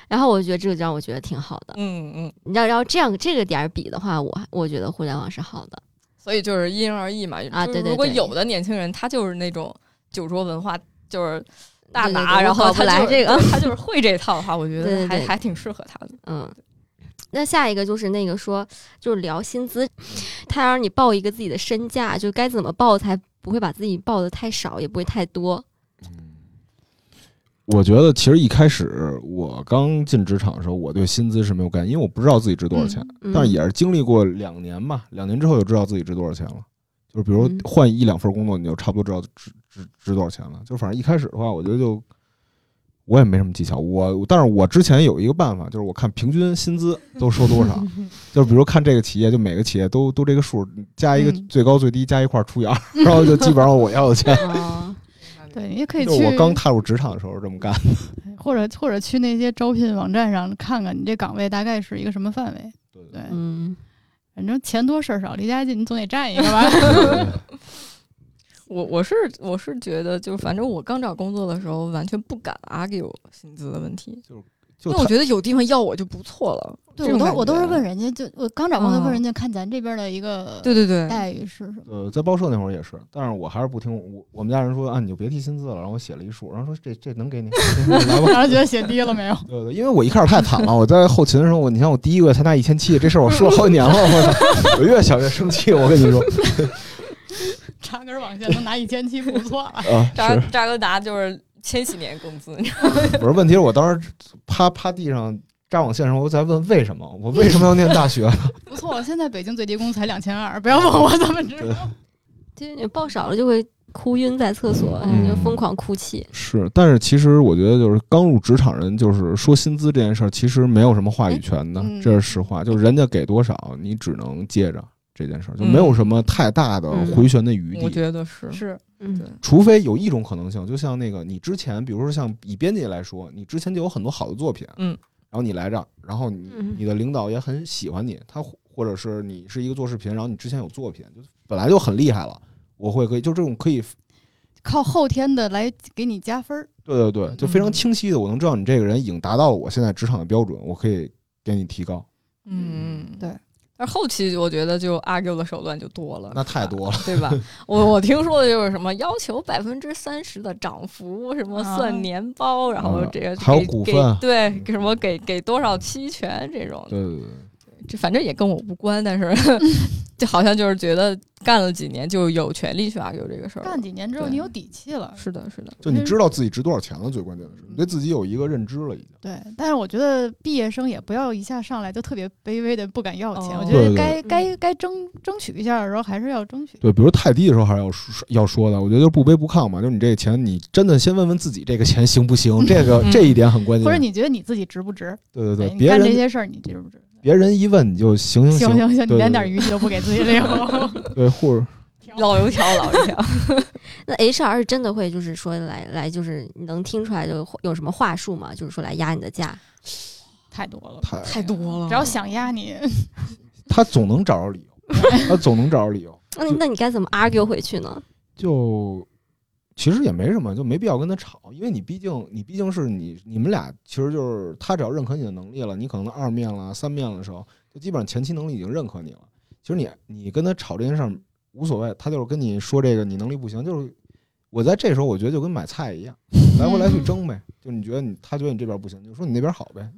然后我觉得这个就让我觉得挺好的。嗯嗯，你要要这样这个点儿比的话，我我觉得互联网是好的。所以就是因人而异嘛。啊对对如果有的年轻人他就是那种酒桌文化，就是大对对拿，然后他来这个他就是会这套的话，我觉对对对得还还挺适合他的。嗯，那下一个就是那个说，就是聊薪资，他让你报一个自己的身价，就该怎么报才不会把自己报的太少，也不会太多。我觉得其实一开始我刚进职场的时候，我对薪资是没有概念，因为我不知道自己值多少钱。嗯但是也是经历过两年吧，两年之后就知道自己值多少钱了。就是比如嗯换一两份工作，你就差不多知道值值值多少钱了。就反正一开始的话，我觉得就我也没什么技巧。我但是我之前有一个办法，就是我看平均薪资都收多少，<laughs> 就是比如看这个企业，就每个企业都都这个数，加一个嗯最高最低加一块儿除以二，然后就基本上我要的钱。哦，<laughs> 对，你也可以去，我刚踏入职场的时候是这么干的。<laughs> 或者或者去那些招聘网站上看看你这岗位大概是一个什么范围。对对，嗯，反正钱多事儿少，离家近，你总得占一个吧。<laughs> <laughs> 我我是我是觉得，就反正我刚找工作的时候，完全不敢 argue 薪资的问题，为我觉得有地方要我就不错了。对，我都我都是问人家，就我刚找工作问嗯人家看咱这边的一个对对对，待遇是什么。呃，在报社那会儿也是，但是我还是不听我我们家人说啊，你就别提薪资了。然后我写了一数，然后说这这能给你。<laughs> 然后觉得写低了没有？对对，因为我一开始太惨了，我在后勤的时候，我你像我第一个月才拿一千七，这事儿我说了好几年了，我操，我越想越生气。我跟你说，<laughs> 扎根网线能拿一千七不错了。啊，扎扎根达就是千禧年工资，你知道吗不是问题？是我当时趴趴地上扎网线的时候，我在问为什么，我为什么要念大学？<laughs> 不错，现在北京最低工资才两千二，不要问我怎么知道。<laughs> 就是你报少了就会哭晕在厕所，就疯狂哭泣。是，但是其实我觉得，就是刚入职场人，就是说薪资这件事儿，其实没有什么话语权的，嗯这是实话。就是人家给多少，你只能接着这件事儿，就没有什么太大的嗯。回旋的余地。我觉得是是，嗯。对，除非有一种可能性，就像那个你之前，比如说像以编辑来说，你之前就有很多好的作品，嗯，然后你来这儿，然后你嗯。你的领导也很喜欢你，他或者是你是一个做视频，然后你之前有作品，就本来就很厉害了，我会可以就这种可以，靠后天的来给你加分儿。对对对，就非常嗯。清晰的，我能知道你这个人已经达到了我现在职场的标准，我可以给你提高，嗯，对。但是后期我觉得就 argue 的手段就多了，那太多了。对吧？<laughs> 我我听说的就是什么要求百分之三十的涨幅，什么啊算年包，然后这个还有给给股份对，给什么给给多少期权这种，对对对，这反正也跟我无关，但是 <laughs> 就好像就是觉得干了几年就有权利去 argue 这个事儿。干几年之后，你有底气了。是的，是的，就你知道自己值多少钱了，最关键的是你对自己有一个认知了，已经。对，但是我觉得毕业生也不要一下上来就特别卑微的不敢要钱。哦我觉对对得该该该争争取一下的时候，还是要争取。对，比如太低的时候还是要说要说的，我觉得就是不卑不亢嘛，就是你这个钱，你真的先问问自己这个钱行不行，这个嗯这一点很关键。或者你觉得你自己值不值？对对对，你别人干这些事儿你值不值？别人一问你就行行行行行，你连对点余地都不给自己留。<laughs> 对，或者 <laughs> 老油条，老油条。<laughs> 那 HR 是真的会就是说来来就是你能听出来就有什么话术吗？就是说来压你的价，太多了，太太多了，只要想压你，他总能找着理由，他总能找着理由。那那你该怎么 argue 回去呢？就其实也没什么，就没必要跟他吵，因为你毕竟你毕竟是你你们俩，其实就是他只要认可你的能力了，你可能二面了、三面了的时候，就基本上前期能力已经认可你了。其实你你跟他吵这件事儿无所谓，他就是跟你说这个你能力不行，就是我在这时候我觉得就跟买菜一样，来回来去争呗。就你觉得你他觉得你这边不行，就说你那边好呗。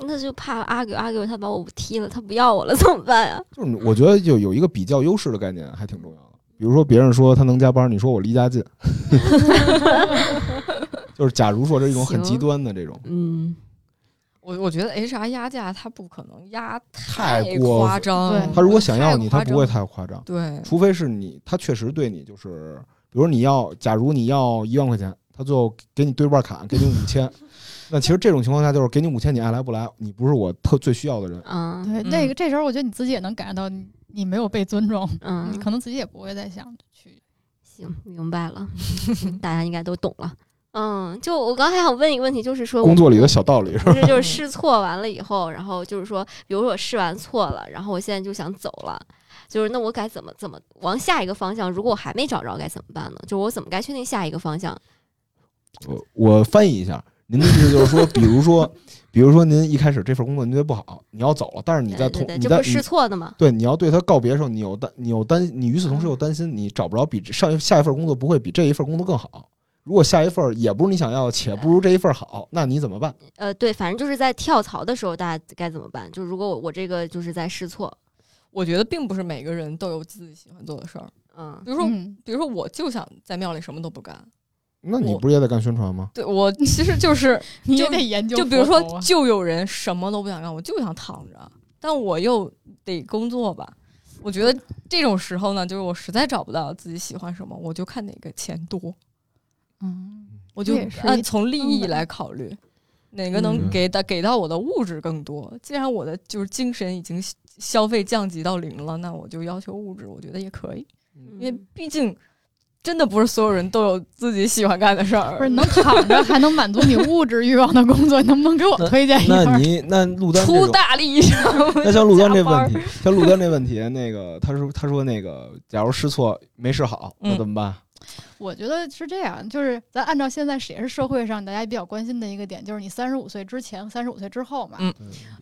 那就怕 argue argue 他把我踢了，他不要我了怎么办呀？就是我觉得就有一个比较优势的概念还挺重要的。比如说别人说他能加班，你说我离家近，<laughs> 就是假如说这是一种很极端的这种，嗯，我我觉得 HR 压价他不可能压太过夸张，他如果想要你，他不会太夸张，对，除非是你他确实对你就是，比如你要，假如你要一万块钱，他最后给你对半砍，给你五千，<laughs> 那其实这种情况下就是给你五千，你爱来不来，你不是我特最需要的人。啊，对，嗯。那个这时候我觉得你自己也能感觉到你你没有被尊重，嗯，你可能自己也不会再想去。行，明白了，<laughs> 大家应该都懂了。嗯，就我刚才想问一个问题，就是说工作里的小道理是吧？不是就是试错完了以后，然后就是说，比如说我试完错了，然后我现在就想走了，就是那我该怎么怎么往下一个方向？如果我还没找着，该怎么办呢？就我怎么该确定下一个方向？我我翻译一下，您的意思就是说，比如说，比如说您一开始这份工作您觉得不好，你要走了，但是你在同对对对，你在这不是试错的吗？对，你要对他告别的时候，你有担，你有担，你与此同时又担心你找不着比这上一下一份工作不会比这一份工作更好。如果下一份也不是你想要，且不如这一份好，那你怎么办？呃，对，反正就是在跳槽的时候，大家该怎么办？就如果我我这个就是在试错，我觉得并不是每个人都有自己喜欢做的事儿。嗯比如说，嗯，比如说，我就想在庙里什么都不干。那你不是也得干宣传吗？对我其实就是，<laughs> 你也就得研究就比如说就有人什么都不想干，我就想躺着，但我又得工作吧。我觉得这种时候呢，就是我实在找不到自己喜欢什么，我就看哪个钱多，嗯，我就按从利益来考虑，哪个能嗯给到给到我的物质更多。既然我的就是精神已经消费降级到零了，那我就要求物质，我觉得也可以，因为毕竟真的不是所有人都有自己喜欢干的事儿。不是能躺着还能满足你物质欲望的工作，能不能给我推荐一份儿？那你那陆丹出，大力上，那像陆丹这问题，像陆丹这问题，那个他说他说那个，假如试错没试好，那嗯怎么办？我觉得是这样，就是咱按照现在也是社会上大家比较关心的一个点，就是你三十五岁之前、三十五岁之后嘛。嗯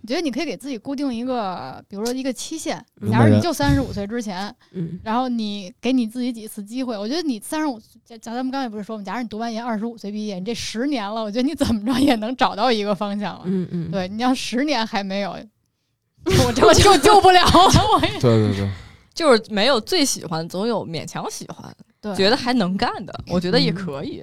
我觉得你可以给自己固定一个，比如说一个期限。明假如你就三十五岁之前，嗯然后你给你自己几次机会。我觉得你三十五，咱咱们刚才不是说吗？假如你读完研二十五岁毕业，你这十年了，我觉得你怎么着也能找到一个方向了。嗯嗯，对，你要十年还没有，我这我就救不了了。我 <laughs> 对对对，就是没有最喜欢，总有勉强喜欢，对，觉得还能干的，我觉得也嗯可以。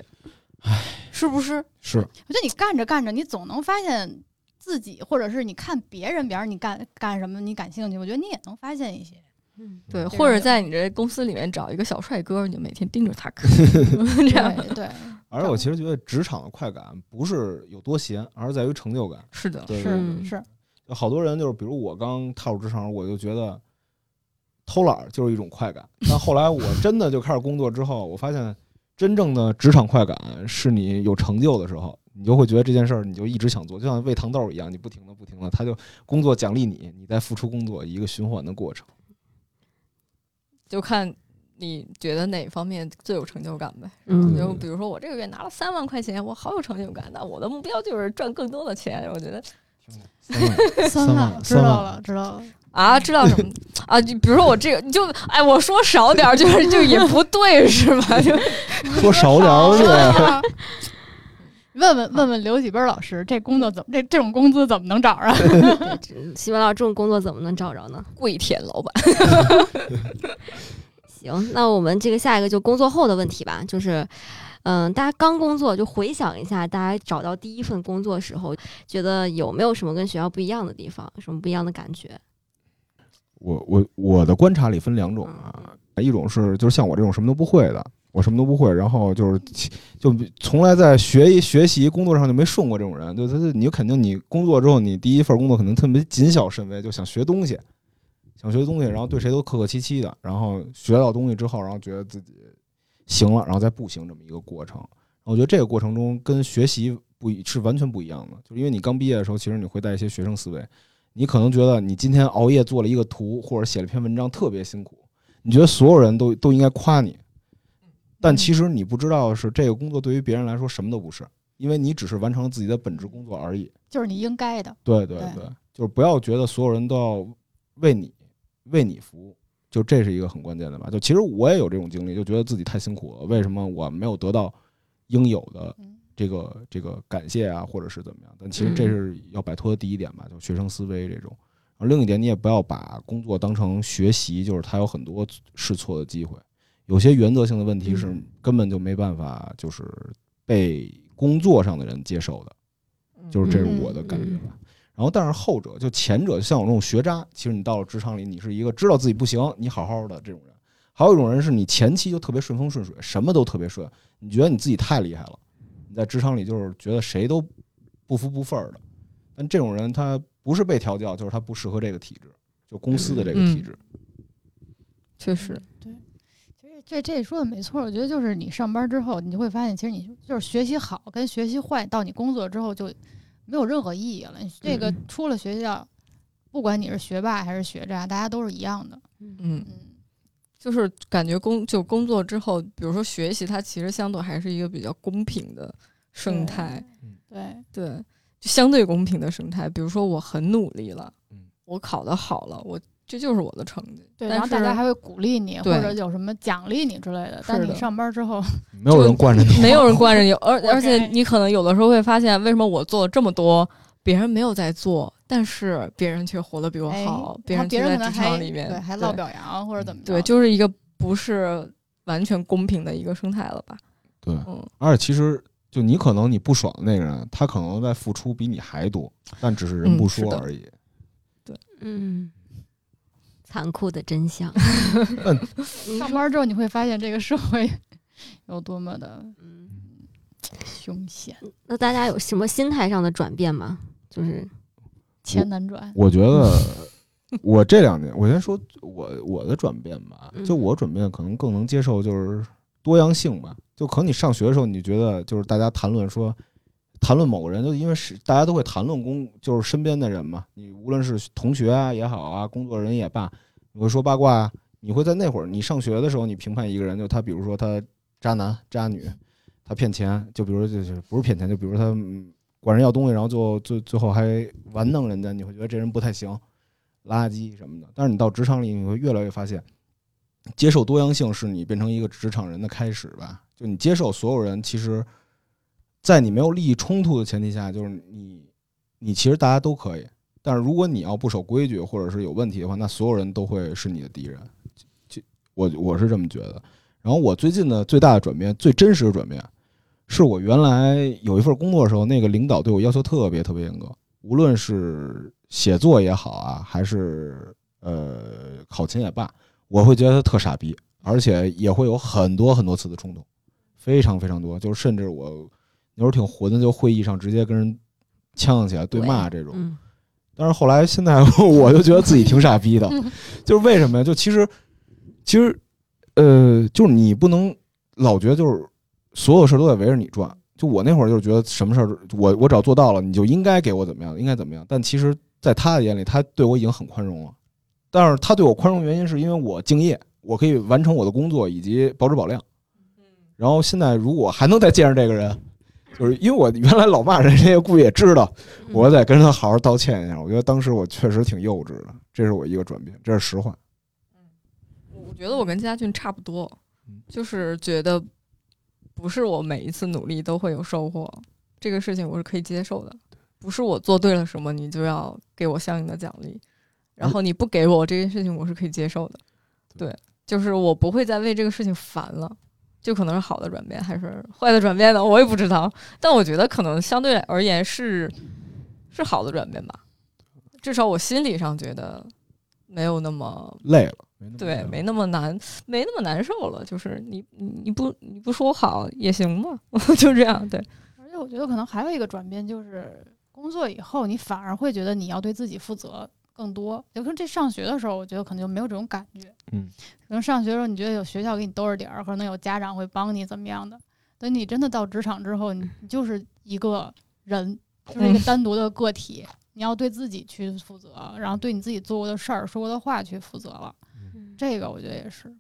是不是？是。我觉得你干着干着，你总能发现自己，或者是你看别人，别人你干干什么你感兴趣，我觉得你也能发现一些。嗯。对，或者在你这公司里面找一个小帅哥，你就每天盯着他看，<laughs> 这样。对对，而且我其实觉得职场的快感不是有多闲，而是在于成就感。是的，是。是，有好多人就是，比如我刚踏入职场，我就觉得偷懒儿就是一种快感。但后来我真的就开始工作之后，我发现真正的职场快感是你有成就的时候，你就会觉得这件事儿你就一直想做，就像喂糖豆一样，你不停的不停的，他就工作奖励你，你在付出工作，一个循环的过程。就看你觉得哪方面最有成就感呗。嗯就比如说我这个月拿了三万块钱，我好有成就感。那我的目标就是赚更多的钱。我觉得三万，三万，知道，了知道了。啊，知道什么 <laughs> 啊？就比如说我这个，你就哎，我说少点儿，就是就也不对是吧？<laughs> 就说少点儿去。<laughs> 啊问问问问刘几根老师，这工作怎么这这种工资怎么能找着？对这西门老师这种工作怎么能找着呢？跪舔老板。行，那我们这个下一个就工作后的问题吧，就是，嗯、大家刚工作就回想一下，大家找到第一份工作时候，觉得有没有什么跟学校不一样的地方，什么不一样的感觉？我我我的观察里分两种啊，一种是就是像我这种什么都不会的，我什么都不会，然后就是就从来在学习学习工作上就没顺过这种人，就他你就肯定你工作之后，你第一份工作可能特别谨小慎微，就想学东西，想学东西，然后对谁都客客气气的，然后学到东西之后，然后觉得自己行了，然后再不行这么一个过程。我觉得这个过程中跟学习不一是完全不一样的，就是因为你刚毕业的时候，其实你会带一些学生思维。你可能觉得你今天熬夜做了一个图，或者写了篇文章特别辛苦，你觉得所有人都都应该夸你，但其实你不知道是这个工作对于别人来说什么都不是，因为你只是完成了自己的本职工作而已。就是你应该的。对对对对，就是不要觉得所有人都要为你为你服务，就这是一个很关键的吧。就其实我也有这种经历，就觉得自己太辛苦了，为什么我没有得到应有的嗯这个这个感谢啊，或者是怎么样？但其实这是要摆脱的第一点吧，就学生思维这种。而另一点，你也不要把工作当成学习，就是它有很多试错的机会，有些原则性的问题是根本就没办法就是被工作上的人接受的。就是这是我的感觉吧。然后，但是后者就前者，像我这种学渣，其实你到了职场里，你是一个知道自己不行，你好好的这种人；还有一种人是你前期就特别顺风顺水，什么都特别顺，你觉得你自己太厉害了，你在职场里就是觉得谁都不服不忿儿的。但这种人他不是被调教，就是他不适合这个体制，就公司的这个体制。确实，对，其实这这说的没错，我觉得就是你上班之后，你就会发现，其实你就是学习好跟学习坏，到你工作之后就没有任何意义了。你这个嗯出了学校，不管你是学霸还是学渣，大家都是一样的。嗯，嗯，就是感觉工就工作之后，比如说学习，它其实相对还是一个比较公平的生态，对，对，就相对公平的生态。比如说我很努力了嗯，我考得好了，我这就是我的成绩。对，然后大家还会鼓励你，或者有什么奖励你之类的。但是你上班之后，<laughs> 没有人惯着你，没有人惯着你，而 <laughs> 而且你可能有的时候会发现，为什么我做了这么多，别人没有在做，但是别人却活得比我哎好，别人别人在职人可能还场里面对还落表扬或者怎么着。对，就是一个不是完全公平的一个生态了吧？对，嗯，而且其实就你可能你不爽的那个人，他可能在付出比你还多，但只是人不说而已。嗯，残酷的真相。<laughs> 上班之后，你会发现这个社会 <laughs> 有多么的嗯凶险，那大家有什么心态上的转变吗？就是钱难赚。我觉得 <laughs> 我这两年，我先说我我的转变吧，嗯就我转变可能更能接受就是多样性吧。就可能你上学的时候，你觉得就是大家谈论说谈论某个人，就因为是大家都会谈论工，就是身边的人嘛。你无论是同学啊也好啊，工作人也罢，你会说八卦啊。你会在那会儿你上学的时候，你评判一个人，就他比如说他渣男渣女，他骗钱，就比如说就是不是骗钱，就比如说他嗯管人要东西，然后最后最最后还玩弄人家，你会觉得这人不太行。垃圾什么的。但是你到职场里，你会越来越发现，接受多样性是你变成一个职场人的开始吧。就你接受所有人，其实，在你没有利益冲突的前提下，就是你，你其实大家都可以。但是如果你要不守规矩或者是有问题的话，那所有人都会是你的敌人。就我我是这么觉得。然后我最近的最大的转变，最真实的转变，是我原来有一份工作的时候，那个领导对我要求特别特别严格，无论是写作也好啊，还是呃考勤也罢，我会觉得他特傻逼，而且也会有很多很多次的冲突，非常非常多，就是甚至我有时候挺混的，就会议上直接跟人呛起来对骂这种。嗯但是后来现在我就觉得自己挺傻逼的，就是为什么呀？就其实其实呃，就是你不能老觉得就是所有事儿都在围着你转。就我那会儿就是觉得什么事儿我我只要做到了，你就应该给我怎么样，应该怎么样。但其实，在他的眼里，他对我已经很宽容了。但是他对我宽容原因是因为我敬业，我可以完成我的工作以及保质保量。然后现在如果还能再见着这个人，就是因为我原来老骂人，人家估计也知道，嗯我得跟他好好道歉一下。我觉得当时我确实挺幼稚的，这是我一个转变，这是实话。我觉得我跟家俊差不多嗯，就是觉得不是我每一次努力都会有收获。这个事情我是可以接受的，不是我做对了什么你就要给我相应的奖励，然后你不给我这件事情我是可以接受的，对，就是我不会再为这个事情烦了。就可能是好的转变还是坏的转变呢？我也不知道，但我觉得可能相对而言是是好的转变吧，至少我心理上觉得没有那么累了，没那么对，没那么难，没那么难受了。就是你你你不你不说好也行嘛，<laughs> 就这样。对，而且我觉得可能还有一个转变，就是工作以后，你反而会觉得你要对自己负责更多。可能这上学的时候，我觉得可能就没有这种感觉。嗯，可能上学的时候，你觉得有学校给你兜着点儿，可能有家长会帮你怎么样的。等你真的到职场之后，你你就是一个人，<laughs> 就是一个单独的个体，你要对自己去负责，然后对你自己做过的事儿、说过的话去负责了。这个我觉得也是。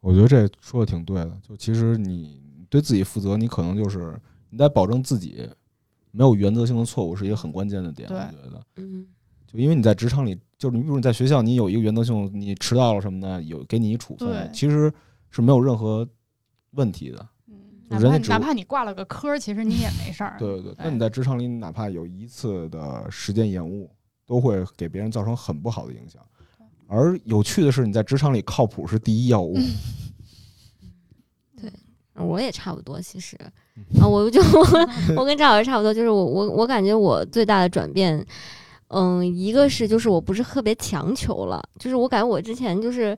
我觉得这说的挺对的。就其实你对自己负责，你可能就是你在保证自己没有原则性的错误，是一个很关键的点。我觉得，嗯就因为你在职场里，就是你比如你在学校，你有一个原则性，你迟到了什么的，有给你一处分，其实是没有任何问题的。哪怕哪怕你挂了个科儿，其实你也没事儿。对对对，那你在职场里，哪怕有一次的时间延误，都会给别人造成很不好的影响。而有趣的是，你在职场里靠谱是第一要务。我也差不多，其实嗯啊，我就 <laughs> 我跟赵老师差不多，就是我我我感觉我最大的转变，嗯，一个是就是我不是特别强求了，就是我感觉我之前就是。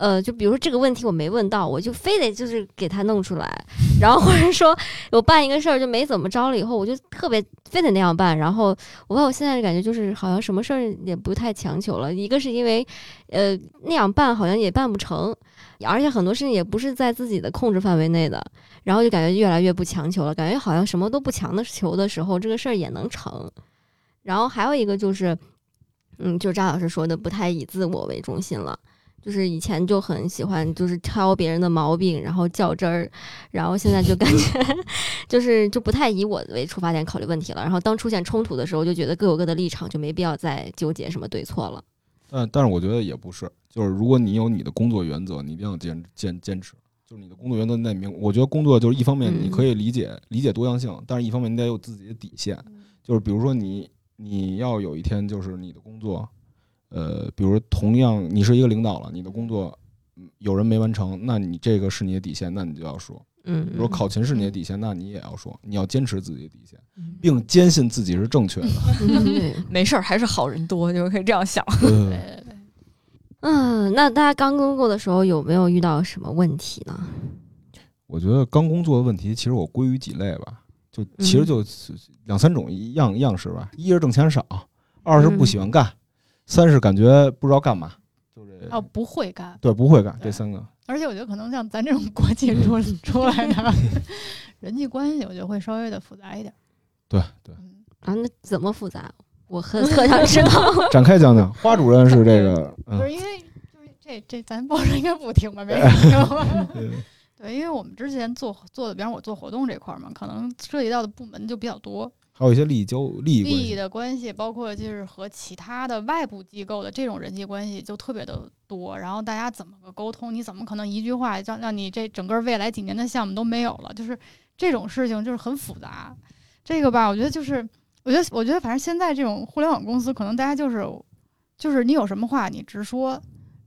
呃，就比如说这个问题我没问到，我就非得就是给他弄出来，然后或者说我办一个事儿就没怎么着了，以后我就特别非得那样办。然后我把我现在的感觉就是好像什么事儿也不太强求了，一个是因为呃那样办好像也办不成，而且很多事情也不是在自己的控制范围内的，然后就感觉越来越不强求了，感觉好像什么都不强的求的时候，这个事儿也能成。然后还有一个就是，嗯，就张老师说的，不太以自我为中心了。就是以前就很喜欢，就是挑别人的毛病，然后较真儿，然后现在就感觉 <laughs> 就是就不太以我为出发点考虑问题了。然后当出现冲突的时候，就觉得各有各的立场，就没必要再纠结什么对错了。但但是我觉得也不是，就是如果你有你的工作原则，你一定要坚坚坚持。就是你的工作原则那明，我觉得工作就是一方面嗯你可以理解、理解多样性，但是一方面你得有自己的底线。就是比如说你你要有一天就是你的工作，呃，比如同样你是一个领导了，你的工作嗯有人没完成，那你这个是你的底线，那你就要说。嗯，比如果考勤是你的底线，那你也要说，你要坚持自己的底线，嗯并坚信自己是正确的。<laughs> 没事儿，还是好人多，就可以这样想。<laughs> 对对对对，嗯，那大家刚工作的时候有没有遇到什么问题呢？我觉得刚工作的问题，其实我归于几类吧，就其实就两三种样样式吧。一是挣钱少，二是不喜欢干，三是感觉不知道干嘛，就这哦，不会干。对不会干这三个。而且我觉得可能像咱这种国际出出来的人际关系，我觉得会稍微的复杂一点。对对，嗯，啊，那怎么复杂？我很特想知道。<laughs> 展开讲讲，花主任是这个，嗯，就是因为就是这这咱报社应该不听吧？没人听吧？<laughs> 对，因为我们之前做做的，比方我做活动这块儿嘛，可能涉及到的部门就比较多，还有一些利益交利益关利益系。的关系，包括就是和其他的外部机构的这种人际关系就特别的多。然后大家怎么个沟通？你怎么可能一句话让让你这整个未来几年的项目都没有了？就是这种事情就是很复杂。这个吧，我觉得就是，我觉得我觉得反正现在这种互联网公司，可能大家就是就是你有什么话你直说，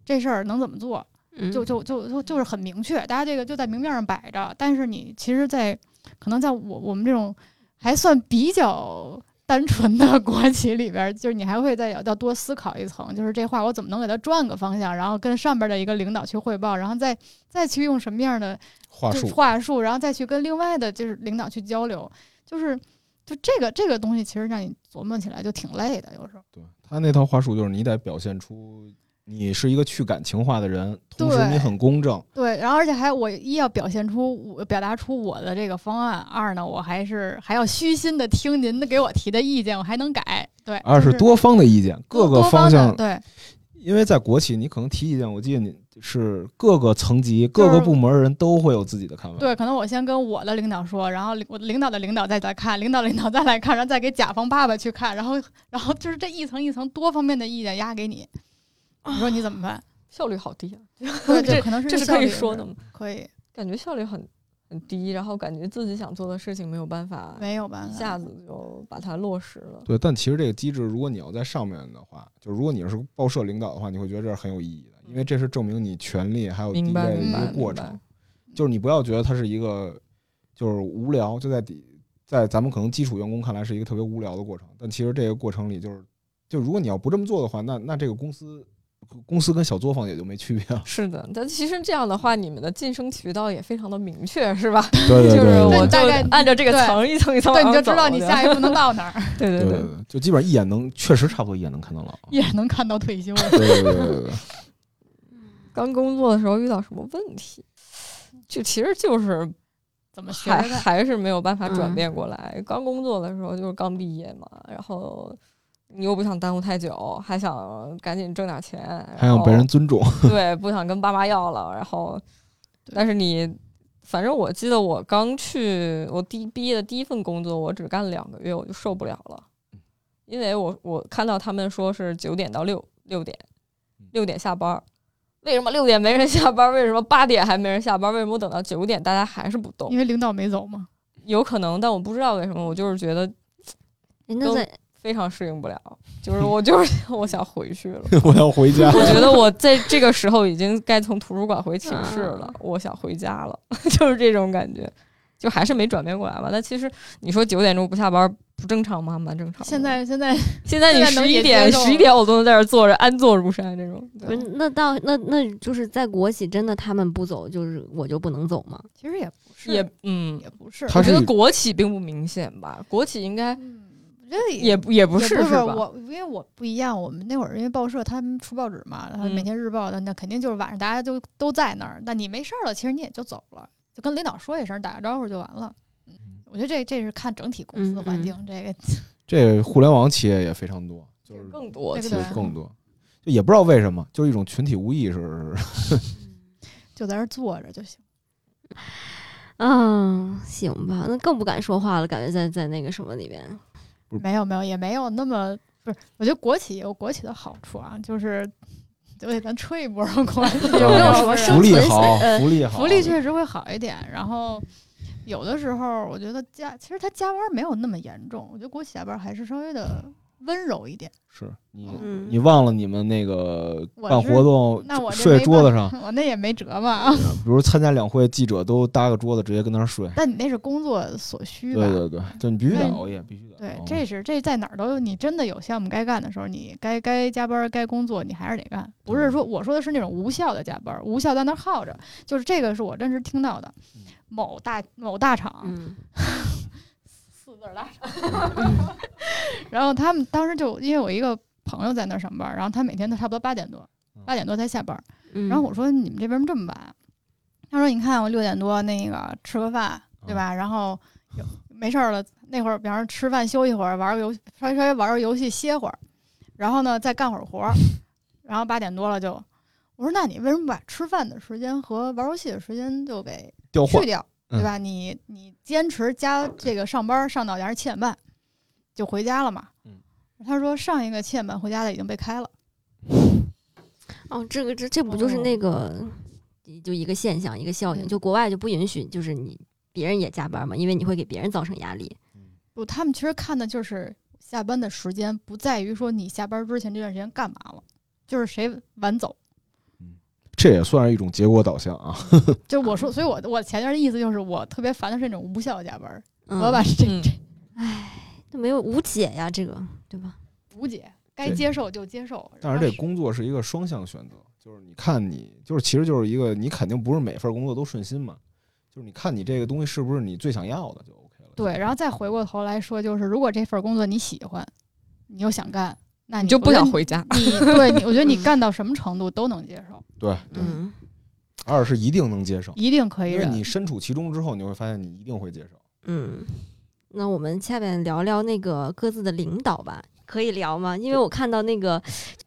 这事儿能怎么做，嗯就就就就就是很明确，大家这个就在明面上摆着。但是你其实在，可能在我我们这种还算比较单纯的国企里边儿，就是你还会再要要多思考一层，就是这话我怎么能给它转个方向，然后跟上边的一个领导去汇报，然后再再去用什么样的话术，话术，然后再去跟另外的就是领导去交流，就是就这个这个东西，其实让你琢磨起来就挺累的，有时候。对他那套话术就是你得表现出你是一个去感情化的人，同时你很公正。对，然后而且还我一要表现出我表达出我的这个方案，二呢我还是还要虚心的听您的给我提的意见，我还能改。对，二是多方的意见，各个方向。对因为在国企，你可能提意见，我记得你是各个层级、各个部门的人都会有自己的看法。对，可能我先跟我的领导说，然后领我的领导的领导再来看，领导领导再来看，然后再给甲方爸爸去看，然后然后就是这一层一层多方面的意见压给你，你说你怎么办？<laughs> 效率好低啊！<laughs> 对，这这可能是这是可以说的吗？可以。感觉效率很很低，然后感觉自己想做的事情没有办法没有办法，一下子就把它落实了。对，但其实这个机制，如果你要在上面的话，就如果你是报社领导的话，你会觉得这是很有意义的，因为这是证明你权力还有地明白位的一明白个过程。就是你不要觉得它是一个就是无聊，就在底在咱们可能基础员工看来是一个特别无聊的过程，但其实这个过程里就是，就如果你要不这么做的话，那那这个公司公司跟小作坊也就没区别了。是的，但其实这样的话，你们的晋升渠道也非常的明确，是吧？对对 <laughs> 就是我大概按照这个层一层一层对，你就知道你下一步能到哪儿，<laughs> 对对对对对，就基本上一眼能，确实差不多一眼能看到老。也能看到退休。对对对对对对，<laughs> 刚工作的时候遇到什么问题？就其实就是怎么学还？还是没有办法转嗯变过来。刚工作的时候就是刚毕业嘛，然后你又不想耽误太久，还想赶紧挣点钱，还想被人尊重。对，不想跟爸妈要了。然后，但是你，反正我记得我刚去我第毕业的第一份工作，我只干了两个月，我就受不了了，因为我我看到他们说是九点到六六点，六点下班。为什么六点没人下班？为什么八点还没人下班？为什么我等到九点大家还是不动因？为领导没走嘛。有可能，但我不知道为什么，我就是觉得哎，那在非常适应不了，<laughs> 就是我就是我想回去了。<laughs> 我要回家。我觉得我在这个时候已经该从图书馆回寝室了，我想回家了，<laughs> 就是这种感觉，就还是没转变过来吧。但其实你说九点钟不下班不正常吗？蛮正常的。现在现在现在你十一点十一点我都能在这儿坐着安坐如山这种。不是那到那那就是在国企，真的他们不走，就是我就不能走吗？其实也不是，也嗯，也不是。我觉得国企并不明显吧，国企应该觉得也不也不不是是是吧？我，因为我不一样。我们那会儿因为报社他们出报纸嘛，然后嗯每天日报的，那肯定就是晚上大家就都在那儿。那你没事儿了，其实你也就走了，就跟领导说一声，打个招呼就完了。嗯，我觉得这这是看整体公司的环境，这个 <laughs> 这互联网企业也非常多，就是更多，其实更多，就也不知道为什么，就是一种群体无意识。<laughs> 就在那儿坐着就行。嗯，行吧，那更不敢说话了，感觉在在那个什么里边，没有没有，也没有那么不是。我觉得国企有国企的好处啊，就是就给咱吹一波儿国 <laughs> 企，有没有什么是生福利存好，呃福利好，福利确实会好一点。然后有的时候，我觉得加其实他加班没有那么严重，我觉得国企加班还是稍微的温柔一点。是你嗯你忘了你们那个办活动那我睡桌子上，我那也没辙嘛。比如参加两会，记者都搭个桌子直接跟那儿睡。但你那是工作所需吧？对对对，就你必须得熬夜，必须得对这是这在哪儿都有。你真的有项目该干的时候，你该该加班该工作，你还是得干。不是说我说的是那种无效的加班，无效在那儿耗着，就是这个是我真实听到的。某大某大厂，嗯 <laughs> 四字儿大厂，<laughs> 然后他们当时就因为我一个朋友在那儿上班，然后他每天都差不多八点多，八点多才下班。嗯，然后我说你们这边这么晚？他说你看我六点多那个吃个饭，对吧？然后有没事儿了，那会儿比方说吃饭休息会儿，玩个游稍微稍微玩个游戏歇会儿，然后呢再干会儿活儿，然后八点多了就。我说那你为什么把吃饭的时间和玩游戏的时间就给调换去掉，嗯对吧？你你坚持加这个上班上到点儿七点半就回家了嘛。嗯他说上一个七点半回家的已经被开了。<laughs> 哦，这个这这不就是那个就一个现象一个效应，嗯就国外就不允许就是你别人也加班嘛，因为你会给别人造成压力。不，他们其实看的就是下班的时间，不在于说你下班之前这段时间干嘛了，就是谁晚走。这也算是一种结果导向啊。<laughs> 就我说，所以我我前段的意思就是我特别烦的是那种无效加班，嗯、我把这嗯这这没有无解呀，这个对吧？无解，该接受就接受。但是这工作是一个双向选择，就是你看你就是其实就是一个你肯定不是每份工作都顺心嘛，就是你看你这个东西是不是你最想要的就 OK 了。对，然后再回过头来说，就是如果这份工作你喜欢，你又想干，那你你就不想回家。你 <laughs> 对你，我觉得你干到什么程度都能接受，对，嗯，二是一定能接受，一定可以因为忍。你身处其中之后，你会发现你一定会接受。嗯，那我们下面聊聊那个各自的领导吧，可以聊吗？因为我看到那个，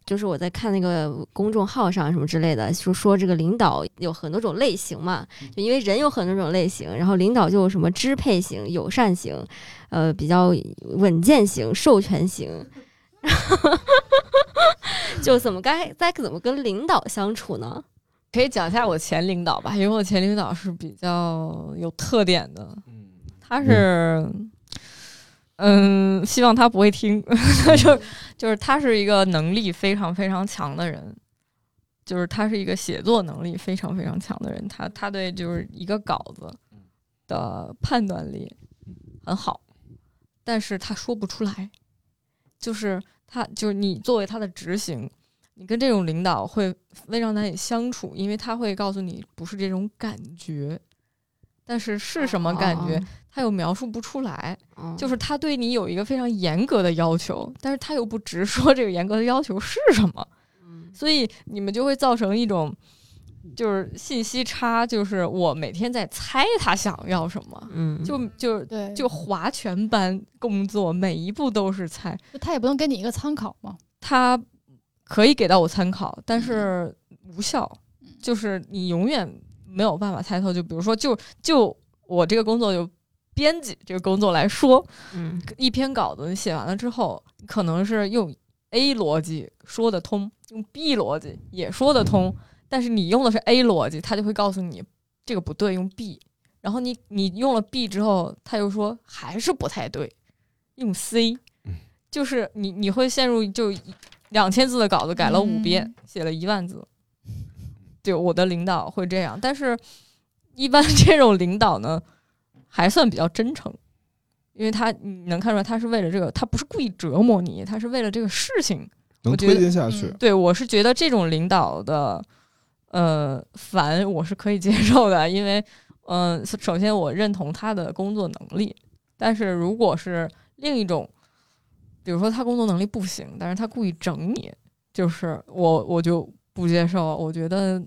就是我在看那个公众号上什么之类的，就说这个领导有很多种类型嘛，就因为人有很多种类型，然后领导就有什么支配型、友善型，呃，比较稳健型、授权型。<laughs> 就怎么该该怎么跟领导相处呢？可以讲一下我前领导吧，因为我前领导是比较有特点的，嗯。他是，嗯，希望他不会听，<laughs> 就就是他是一个能力非常非常强的人，就是他是一个写作能力非常非常强的人，他他对就是一个稿子的判断力很好，但是他说不出来，就是他就是你作为他的执行。你跟这种领导会非常难以相处，因为他会告诉你不是这种感觉，但是是什么感觉，他又描述不出来。就是他对你有一个非常严格的要求，但是他又不直说这个严格的要求是什么，嗯所以你们就会造成一种就是信息差，就是我每天在猜他想要什么，嗯，就就对，就划拳般工作，每一步都是猜。他也不能给你一个参考嘛。他可以给到我参考，但是无效，就是你永远没有办法猜透。就比如说，就就我这个工作，就编辑这个工作来说，嗯一篇稿子你写完了之后，可能是用 A 逻辑说得通，用 B 逻辑也说得通，但是你用的是 A 逻辑，他就会告诉你这个不对，用 B。然后你你用了 B 之后，他又说还是不太对，用 C，嗯就是你你会陷入就两千字的稿子改了五遍，嗯写了一万字。对，我的领导会这样，但是一般这种领导呢，还算比较真诚，因为他你能看出来他是为了这个，他不是故意折磨你，他是为了这个事情。能推进下去嗯。对我是觉得这种领导的，呃，烦我是可以接受的，因为，嗯、首先我认同他的工作能力，但是如果是另一种，比如说他工作能力不行，但是他故意整你，就是我我就不接受，我觉得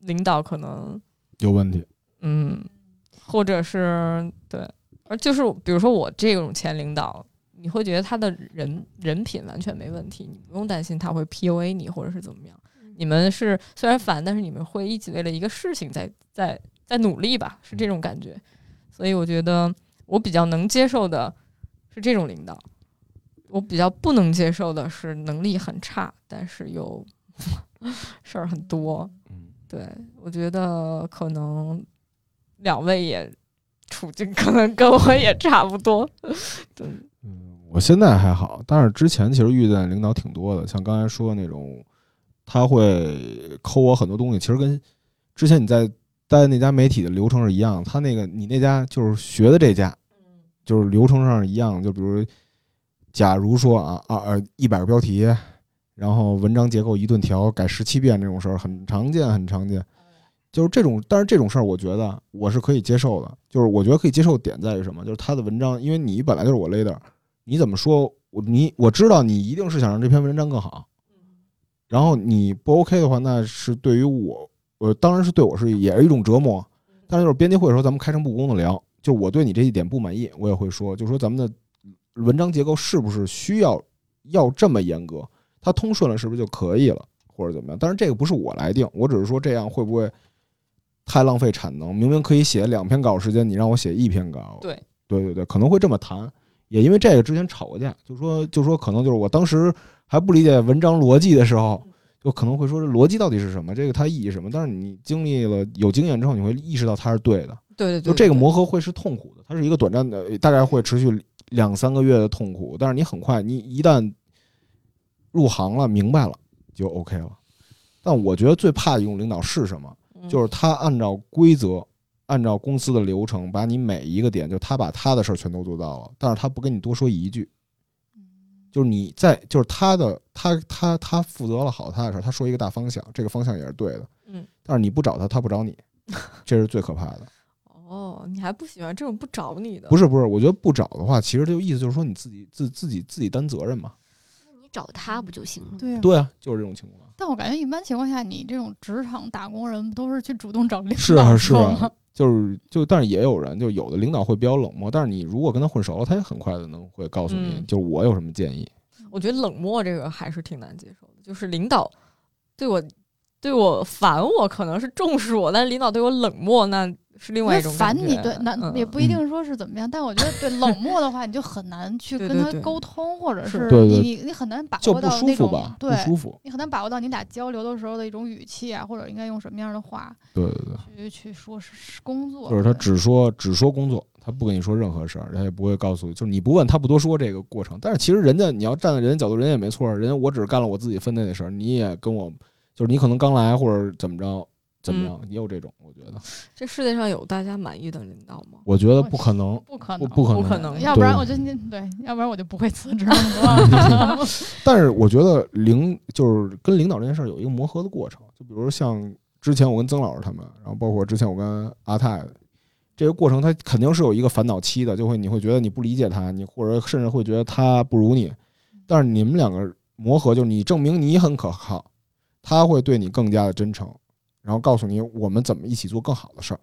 领导可能有问题。嗯，或者是对，而就是比如说我这种前领导，你会觉得他的人人品完全没问题，你不用担心他会 PUA 你或者是怎么样。你们是虽然烦，但是你们会一起为了一个事情在在在努力吧，是这种感觉。所以我觉得我比较能接受的是这种领导，我比较不能接受的是能力很差，但是又 <laughs> 事儿很多。嗯，对，我觉得可能两位也处境可能跟我也差不多。对，嗯，我现在还好，但是之前其实遇见领导挺多的，像刚才说的那种，他会抠我很多东西，其实跟之前你在待那家媒体的流程是一样，他那个你那家就是学的这家，就是流程上是一样，就比如，假如说啊二呃一百个标题，然后文章结构一顿调改十七遍这种事儿很常见，很常见。就是这种，但是这种事儿，我觉得我是可以接受的。就是我觉得可以接受点在于什么？就是他的文章，因为你本来就是我 leader，你怎么说，我你我知道你一定是想让这篇文章更好。然后你不 OK 的话，那是对于我，呃当然是对我是也是一种折磨。但是就是编辑会的时候，咱们开诚布公的聊，就我对你这一点不满意，我也会说，就说咱们的文章结构是不是需要要这么严格？它通顺了是不是就可以了，或者怎么样？但是这个不是我来定，我只是说这样会不会太浪费产能？明明可以写两篇稿时间，你让我写一篇稿，对对对对，可能会这么谈。也因为这个之前吵过架，就说就说可能就是我当时还不理解文章逻辑的时候，就可能会说这逻辑到底是什么，这个它意义什么。但是你经历了有经验之后，你会意识到它是对的。对对对，就这个磨合会是痛苦的，它是一个短暂的，大概会持续两三个月的痛苦。但是你很快，你一旦入行了，明白了就 OK 了。但我觉得最怕一种领导是什么？嗯就是他按照规则，按照公司的流程，把你每一个点，就他把他的事儿全都做到了，但是他不跟你多说一句。就是你在，就是他的，他他他负责了好他的事儿，他说一个大方向，这个方向也是对的。嗯，但是你不找他，他不找你，<laughs> 这是最可怕的。哦，你还不喜欢这种不找你的？不是不是，我觉得不找的话，其实这个意思就是说你自己自自己自己担责任嘛。那你找他不就行了？对啊。对啊，就是这种情况。但我感觉一般情况下，你这种职场打工人不都是去主动找领导是啊是说啊吗，就是就，但是也有人，就有的领导会比较冷漠，但是你如果跟他混熟了，他也很快的能会告诉你，嗯就是我有什么建议。我觉得冷漠这个还是挺难接受的。就是领导对我对我烦我，可能是重视我，但是领导对我冷漠，那是另外一种烦你对，那嗯也不一定说是怎么样，但我觉得对 <laughs> 冷漠的话，你就很难去跟他沟通，或者是是对对你你你很难把就不舒握到那种服吧，不对，舒服。你很难把握到你俩交流的时候的一种语气啊，或者应该用什么样的话对对对，去去说是是工作，就是他对只说只说工作，他不跟你说任何事儿，他也不会告诉，就是你不问他不多说这个过程。但是其实人家你要站在人家角度，人家也没错儿，人家我只是干了我自己分内的事儿，你也跟我就是你可能刚来或者怎么着怎么样，也有这种，我觉得，<laughs> 这世界上有大家满意的领导吗？我觉得不可能，不可能，不不可不可能要不然我就你对，要不然我就不会辞职了。<laughs> <laughs> 但是我觉得领就是跟领导这件事儿有一个磨合的过程，就比如像之前我跟曾老师他们，然后包括之前我跟阿泰，这个过程他肯定是有一个烦恼期的，就会你会觉得你不理解他，你或者甚至会觉得他不如你，但是你们两个磨合，就是你证明你很可靠，他会对你更加的真诚，然后告诉你我们怎么一起做更好的事儿。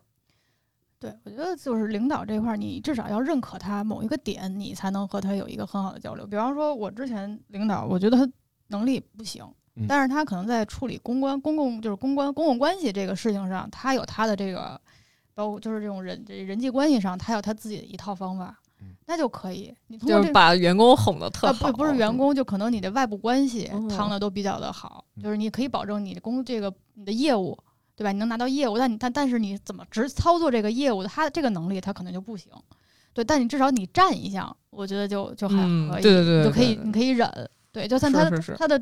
对，我觉得就是领导这块儿，你至少要认可他某一个点，你才能和他有一个很好的交流。比方说，我之前领导，我觉得他能力不行，嗯但是他可能在处理公关、公共就是公关、公共关系这个事情上，他有他的这个，包括就是这种人人际关系上，他有他自己的一套方法嗯，那就可以。你通过这就是把员工哄得特啊，好，不不是员工，就可能你的外部关系哦趟的都比较的好，嗯就是你可以保证你的工这个你的业务，对吧？你能拿到业务，但你但但是你怎么直操作这个业务的，他这个能力他可能就不行，对。但你至少你站一项，我觉得就就还嗯可以，对对对你就可以对对你可以忍，对。就算他是是是他的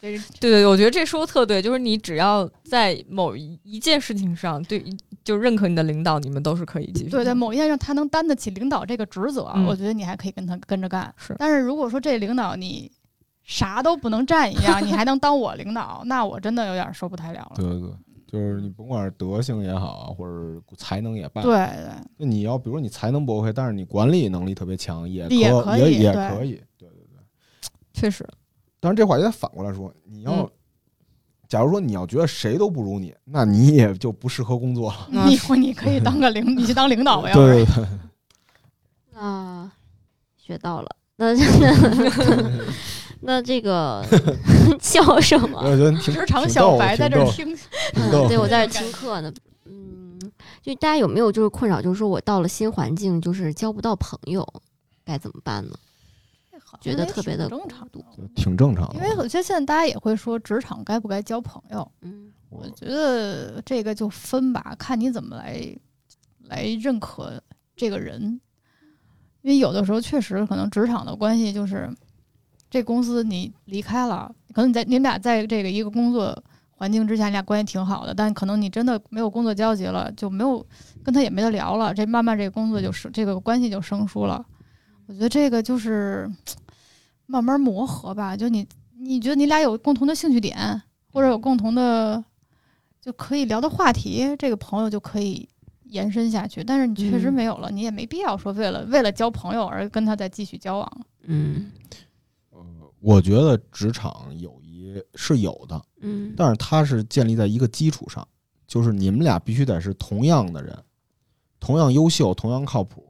这 <tsk> 对对，我觉得这说的特对，就是你只要在某一一件事情上对，就认可你的领导，你们都是可以继续。对在某一件上他能担得起领导这个职责，嗯我觉得你还可以跟他跟着干。是但是如果说这领导你啥都不能占一样，你还能当我领导，那我真的有点受不太了了。对对对，就是你甭管是德行也好啊，或者才能也罢，对对。那你要比如说你才能不 OK，但是你管理能力特别强，也也可可也也可以。对对对。确实，但是这话也得反过来说，你要、嗯假如说你要觉得谁都不如你，那你也就不适合工作了。那你你可以当个领，<laughs> 你去当领导吧，要不然对对对，啊，学到了。那 <laughs> 那那这个 <laughs> 笑什么？我觉得挺职场小白在这儿听，对我在这听课呢。嗯，就大家有没有就是困扰，就是说我到了新环境，就是交不到朋友，该怎么办呢？觉得特别的正常的。挺正常的。因为我觉得现在大家也会说，职场该不该交朋友？嗯我觉得这个就分吧，看你怎么来来认可这个人。因为有的时候确实可能职场的关系就是，这公司你离开了，可能你在你们俩在这个一个工作环境之下，你俩关系挺好的，但可能你真的没有工作交集了，就没有跟他也没得聊了，这慢慢这个工作就是这个关系就生疏了。我觉得这个就是慢慢磨合吧，就你你觉得你俩有共同的兴趣点，或者有共同的就可以聊的话题，这个朋友就可以延伸下去。但是你确实嗯没有了，你也没必要说为了为了交朋友而跟他再继续交往。嗯呃我觉得职场友谊是有的，嗯但是它是建立在一个基础上，就是你们俩必须得是同样的人，同样优秀，同样靠谱。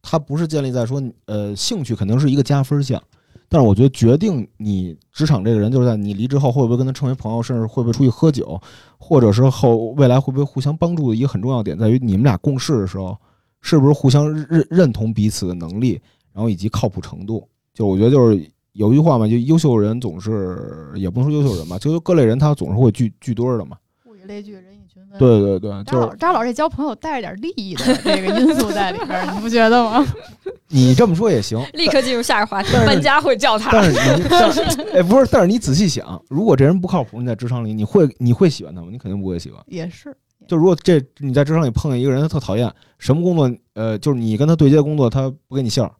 它不是建立在说，呃，兴趣肯定是一个加分项，但是我觉得决定你职场这个人，就是在你离职后会不会跟他成为朋友，甚至会不会出去喝酒，或者是后未来会不会互相帮助的一个很重要点，在于你们俩共事的时候，是不是互相认认同彼此的能力，然后以及靠谱程度。就我觉得就是有一句话嘛，就优秀人总是也不能说优秀人吧，就各类人他总是会聚聚堆儿的嘛。物以类聚，人以群分。对对对，张就是老张老师这交朋友带着点利益的这个因素在里边，你不觉得吗？<laughs> 你这么说也行，<laughs> 立刻进入下一个话题，搬家会叫他。但是你，但是哎，不是，但是你仔细想，如果这人不靠谱，你在职场里你会你会喜欢他吗？你肯定不会喜欢。也是，就如果这你在职场里碰见一个人，他特讨厌，什么工作，呃，就是你跟他对接的工作，他不给你信儿，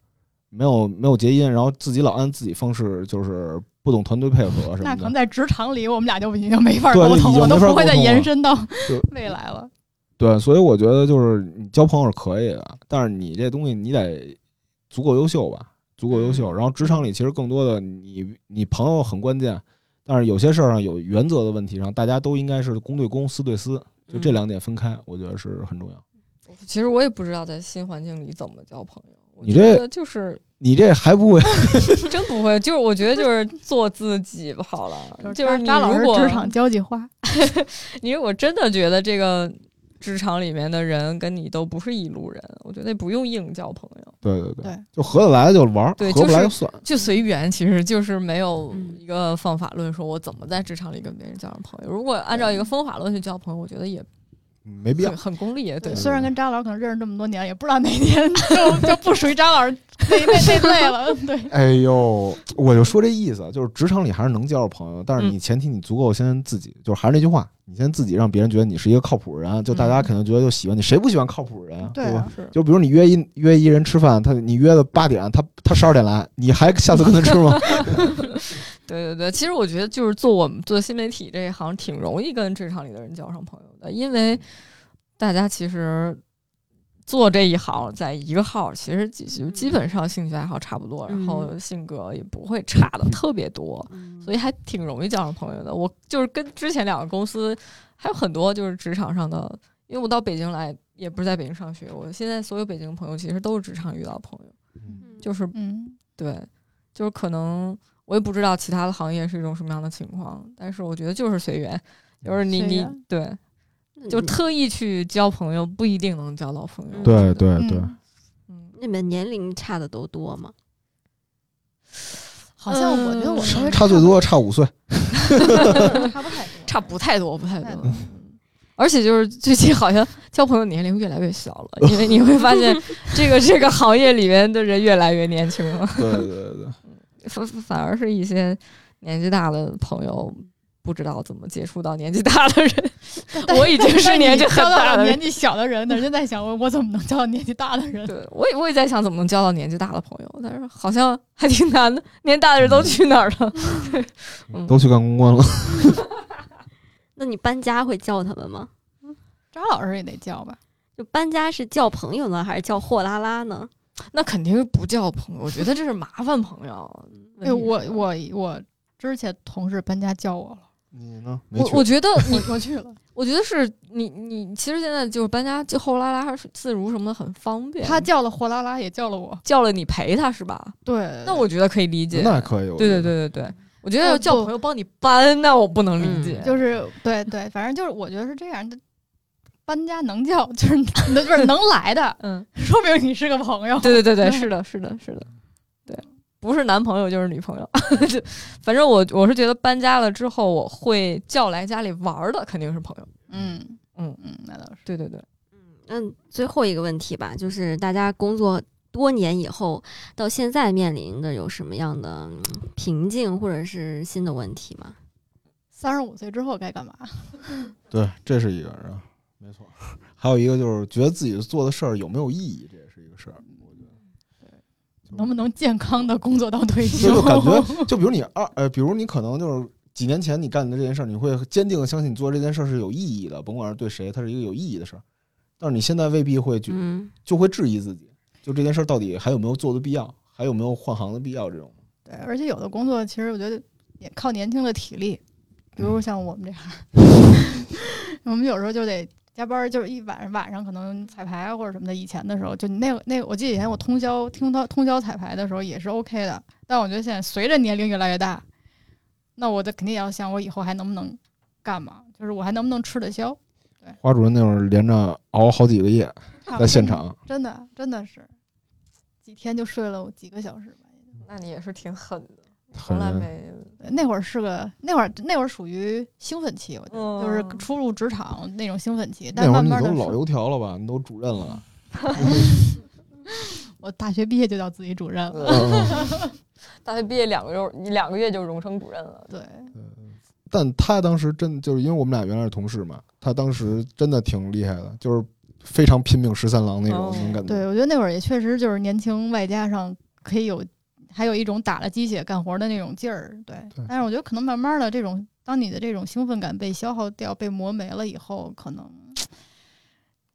没有没有结因，然后自己老按自己方式，就是不懂团队配合什么的。那可能在职场里，我们俩就已经没法对沟通了，都不会再延伸到 <laughs> 未来了。对，所以我觉得就是你交朋友是可以的，但是你这东西你得足够优秀吧，足够优秀。嗯然后职场里其实更多的你你朋友很关键，但是有些事儿上有原则的问题上，大家都应该是公对公，私对私，就这嗯两点分开，我觉得是很重要。其实我也不知道在新环境里怎么交朋友。我你这就是你这还不会？<laughs> 真不会，就是我觉得就是做自己好了。<laughs> 就是你张张老如果师职场交际花，<laughs> 你如果真的觉得这个职场里面的人跟你都不是一路人，我觉得不用硬交朋友，对对对，对就合得来就玩儿，对合不来就就是算。就随缘，其实就是没有嗯一个方法论，说我怎么在职场里跟别人交上朋友。如果按照一个方法论去交朋友，我觉得也嗯没必要很。很功利，对。虽然跟张老师可能认识这么多年，也不知道哪天 <laughs> 就就不属于张老师那那那类了。对，哎呦，我就说这意思，就是职场里还是能交着朋友，但是嗯你前提你足够先自己，就是还是那句话，你先自己让别人觉得你是一个靠谱的人，就大家肯定觉得就喜欢你，谁不喜欢靠谱的人啊？吧对啊？是就比如你约一约一人吃饭，他你约的八点，他他十二点来，你还下次跟他吃吗？<laughs> 对对对，其实我觉得就是做我们做新媒体这一行，挺容易跟职场里的人交上朋友的，因为大家其实做这一行，在一个号，其实基就基本上兴趣爱好差不多，然后性格也不会差的特别多，所以还挺容易交上朋友的。我就是跟之前两个公司还有很多就是职场上的，因为我到北京来也不是在北京上学，我现在所有北京朋友其实都是职场遇到朋友，就是嗯，对，就是可能我也不知道其他的行业是一种什么样的情况，但是我觉得就是随缘，就是你你对，就特意去交朋友不一定能交到朋友。对对对，嗯。嗯，你们年龄差的都多吗？好像我觉得我稍微差最多差五岁。<laughs> 差不太多，差不太多，不太多而且就是最近好像交朋友年龄越来越小了，因为你会发现这个这个行业里面的人越来越年轻了，对对对，反反而是一些年纪大的朋友不知道怎么接触到年纪大的人。<laughs> 我已经是年纪很交到大的人年纪小的人，人家在想我我怎么能交到年纪大的人？对，我也我也在想怎么能交到年纪大的朋友，但是好像还挺难的。年纪大的人都去哪儿了？<laughs> 嗯都去干公关了。<laughs> 那你搬家会叫他们吗？张老师也得叫吧？就搬家是叫朋友呢，还是叫货拉拉呢？那肯定不叫朋友，我觉得这是麻烦朋友。哎，我我我之前同事搬家叫我了，你呢？我我觉得 <laughs> 你，我去了。我觉得是你你其实现在就是搬家就货拉拉还是自如什么的很方便。他叫了货拉拉，也叫了我。叫了你陪他是吧？对，那我觉得可以理解。那可以。对对，对对对，我觉得要叫朋友帮你搬，那我不能理解。就是对对，反正就是我觉得是这样的。搬家能叫，就是不是能来的，嗯，说明你是个朋友。对对对对，<laughs> 对是的，是的，是的，对，不是男朋友就是女朋友，<laughs> 就反正我我是觉得搬家了之后，我会叫来家里玩儿的肯定是朋友。嗯嗯嗯，那倒是。对对对，嗯，那最后一个问题吧，就是大家工作多年以后，到现在面临的有什么样的嗯瓶颈或者是新的问题吗？三十五岁之后该干嘛？对，这是一个是吧？没错。<laughs> 还有一个就是觉得自己做的事儿有没有意义，这也是一个事儿。我觉得能不能健康的工作到退休？就感觉，<laughs> 就比如你二呃，比如你可能就是几年前你干的这件事儿，你会坚定的相信你做这件事儿是有意义的，甭管是对谁，它是一个有意义的事儿。但是你现在未必会就，嗯，就会质疑自己，就这件事儿到底还有没有做的必要，还有没有换行的必要这种。对，而且有的工作其实我觉得也靠年轻的体力，比如像我们这行，<laughs> 我们有时候就得加班，就是一晚上晚上可能彩排或者什么的。以前的时候，就那个那个，我记得以前我通宵听到通宵彩排的时候也是 OK 的，但我觉得现在随着年龄越来越大，那我的肯定也要想我以后还能不能干嘛，就是我还能不能吃得消。对花主任那会儿连着熬好几个夜在现场，真的真的是几天就睡了几个小时吧。那你也是挺狠的，很从来没。那会儿是个那会儿那会儿属于兴奋期，我觉得、就是嗯初入职场那种兴奋期。但那会儿慢慢的，你都老油条了吧？你都主任了。<laughs> 我大学毕业就叫自己主任了。嗯 <laughs> 大学毕业两个月，你两个月就荣升主任了。对，但他当时真就是因为我们俩原来是同事嘛，他当时真的挺厉害的，就是非常拼命十三郎那种哦那种感觉。对，我觉得那会儿也确实就是年轻，外加上可以有，还有一种打了鸡血干活的那种劲儿。对，对但是我觉得可能慢慢的这种，当你的这种兴奋感被消耗掉、被磨没了以后，可能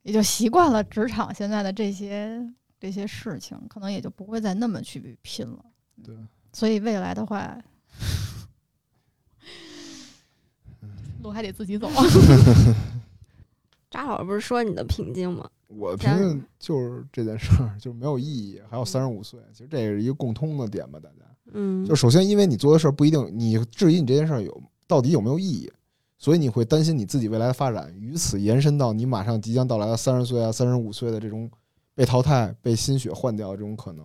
也就习惯了职场现在的这些这些事情，可能也就不会再那么去拼了。对，所以未来的话，<laughs> 路还得自己走。<laughs> <laughs> 扎老师不是说你的瓶颈吗？我评论就是这件事儿就是没有意义，还有三十五岁，其实这也是一个共通的点吧，大家。嗯，就首先因为你做的事儿不一定，你质疑你这件事儿有到底有没有意义，所以你会担心你自己未来的发展，于此延伸到你马上即将到来的三十岁啊、三十五岁的这种被淘汰、被心血换掉的这种可能。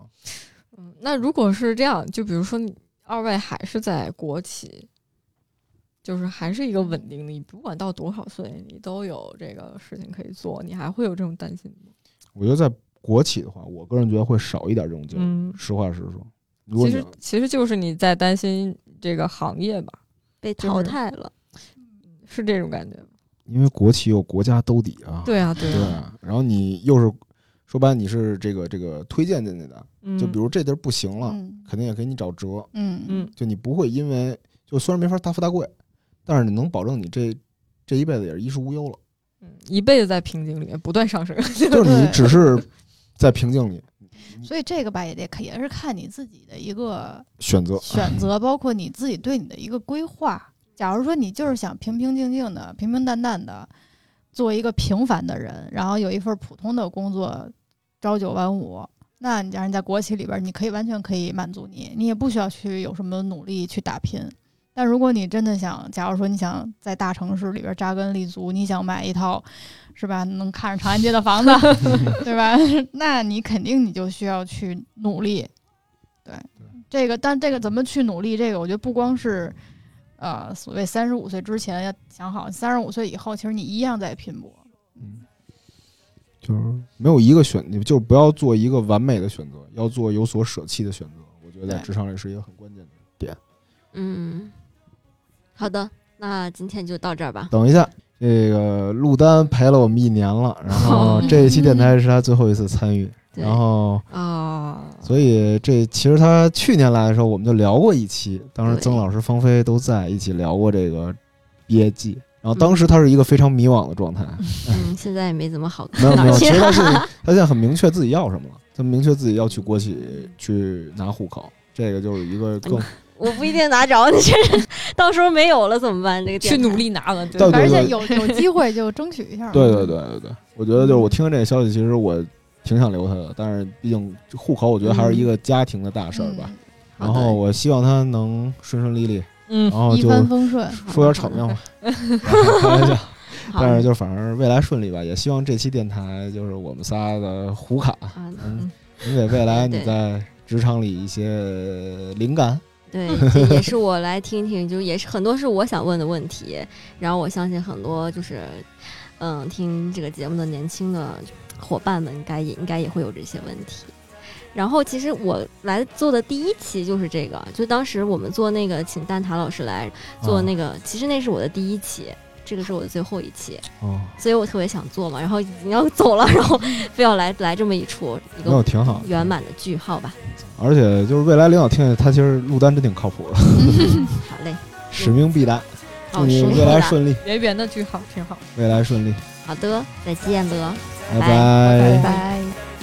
嗯，那如果是这样，就比如说你二位还是在国企，就是还是一个稳定的，你不管到多少岁，你都有这个事情可以做，你还会有这种担心吗？我觉得在国企的话，我个人觉得会少一点这种劲儿。嗯，实话实说，其实其实就是你在担心这个行业吧，被淘汰了。是这种感觉吗？因为国企有国家兜底啊，对啊，对啊，对啊，然后你又是说白了你是这个这个推荐进去的，嗯就比如这地儿不行了，嗯肯定也给你找辙。嗯嗯就你不会因为就虽然没法大富大贵，但是你能保证你这这一辈子也是衣食无忧了。嗯，一辈子在瓶颈里面不断上升，就是你只是在瓶颈里 <laughs> 所以这个吧也得看也是看你自己的一个选择，选择，包括你自己对你的一个规划。假如说你就是想平平静静的、平平淡淡的做一个平凡的人，然后有一份普通的工作，朝九晚五，那你假如你在国企里边，你可以完全可以满足你，你也不需要去有什么努力去打拼。但如果你真的想，假如说你想在大城市里边扎根立足，你想买一套，是吧？能看着长安街的房子，<laughs> <laughs> 对吧？<laughs> 那你肯定你就需要去努力。对，这个，但这个怎么去努力？这个我觉得不光是，呃，所谓三十五岁之前要想好，三十五岁以后，其实你一样在拼搏。嗯，就是没有一个选，你就不要做一个完美的选择，要做有所舍弃的选择。我觉得在职场里是一个很关键的点。嗯，好的，那今天就到这儿吧。等一下，这个陆丹陪了我们一年了，<laughs> 然后这一期电台是他最后一次参与，然后啊，所以这其实他去年来的时候我们就聊过一期，当时曾老师、方飞都在一起聊过这个毕业季，然后当时他是一个非常迷惘的状态，嗯，<laughs> 现在也没怎么好没有没有，<laughs> 其实他是他现在很明确自己要什么了，他明确自己要去国企去拿户口，这个就是一个更我不一定拿着，你到时候没有了怎么办？这个 <laughs> 去努力拿了，对对而且有 <laughs> 有机会就争取一下。对对对对对，我觉得就是我听了这个消息，其实我挺想留他的，但是毕竟户口，我觉得还是一个家庭的大事儿吧。嗯然后我希望他能顺顺利利，嗯然后就帆风顺。说点场面话，<laughs> 开玩笑。但是就反正未来顺利吧，也希望这期电台就是我们仨的胡侃，嗯，能能给未来你在职场里一些灵感。对，<laughs> 这也是我来听听，就也是很多是我想问的问题，然后我相信很多就是，嗯，听这个节目的年轻的伙伴们，应该也应该也会有这些问题。然后其实我来做的第一期就是这个，就当时我们做那个请蛋挞老师来做那个，其实那是我的第一期，这个是我的最后一期，哦，所以我特别想做嘛，然后已经要走了，然后非要来来这么一出一没有个挺好，圆满的句号吧。而且就是未来领导听见他其实录单真挺靠谱的，<laughs> 好嘞，<laughs> 使命必达，祝，你。未来顺利，圆圆的句号挺好。未来顺利，好的，再见了。拜拜拜拜。拜。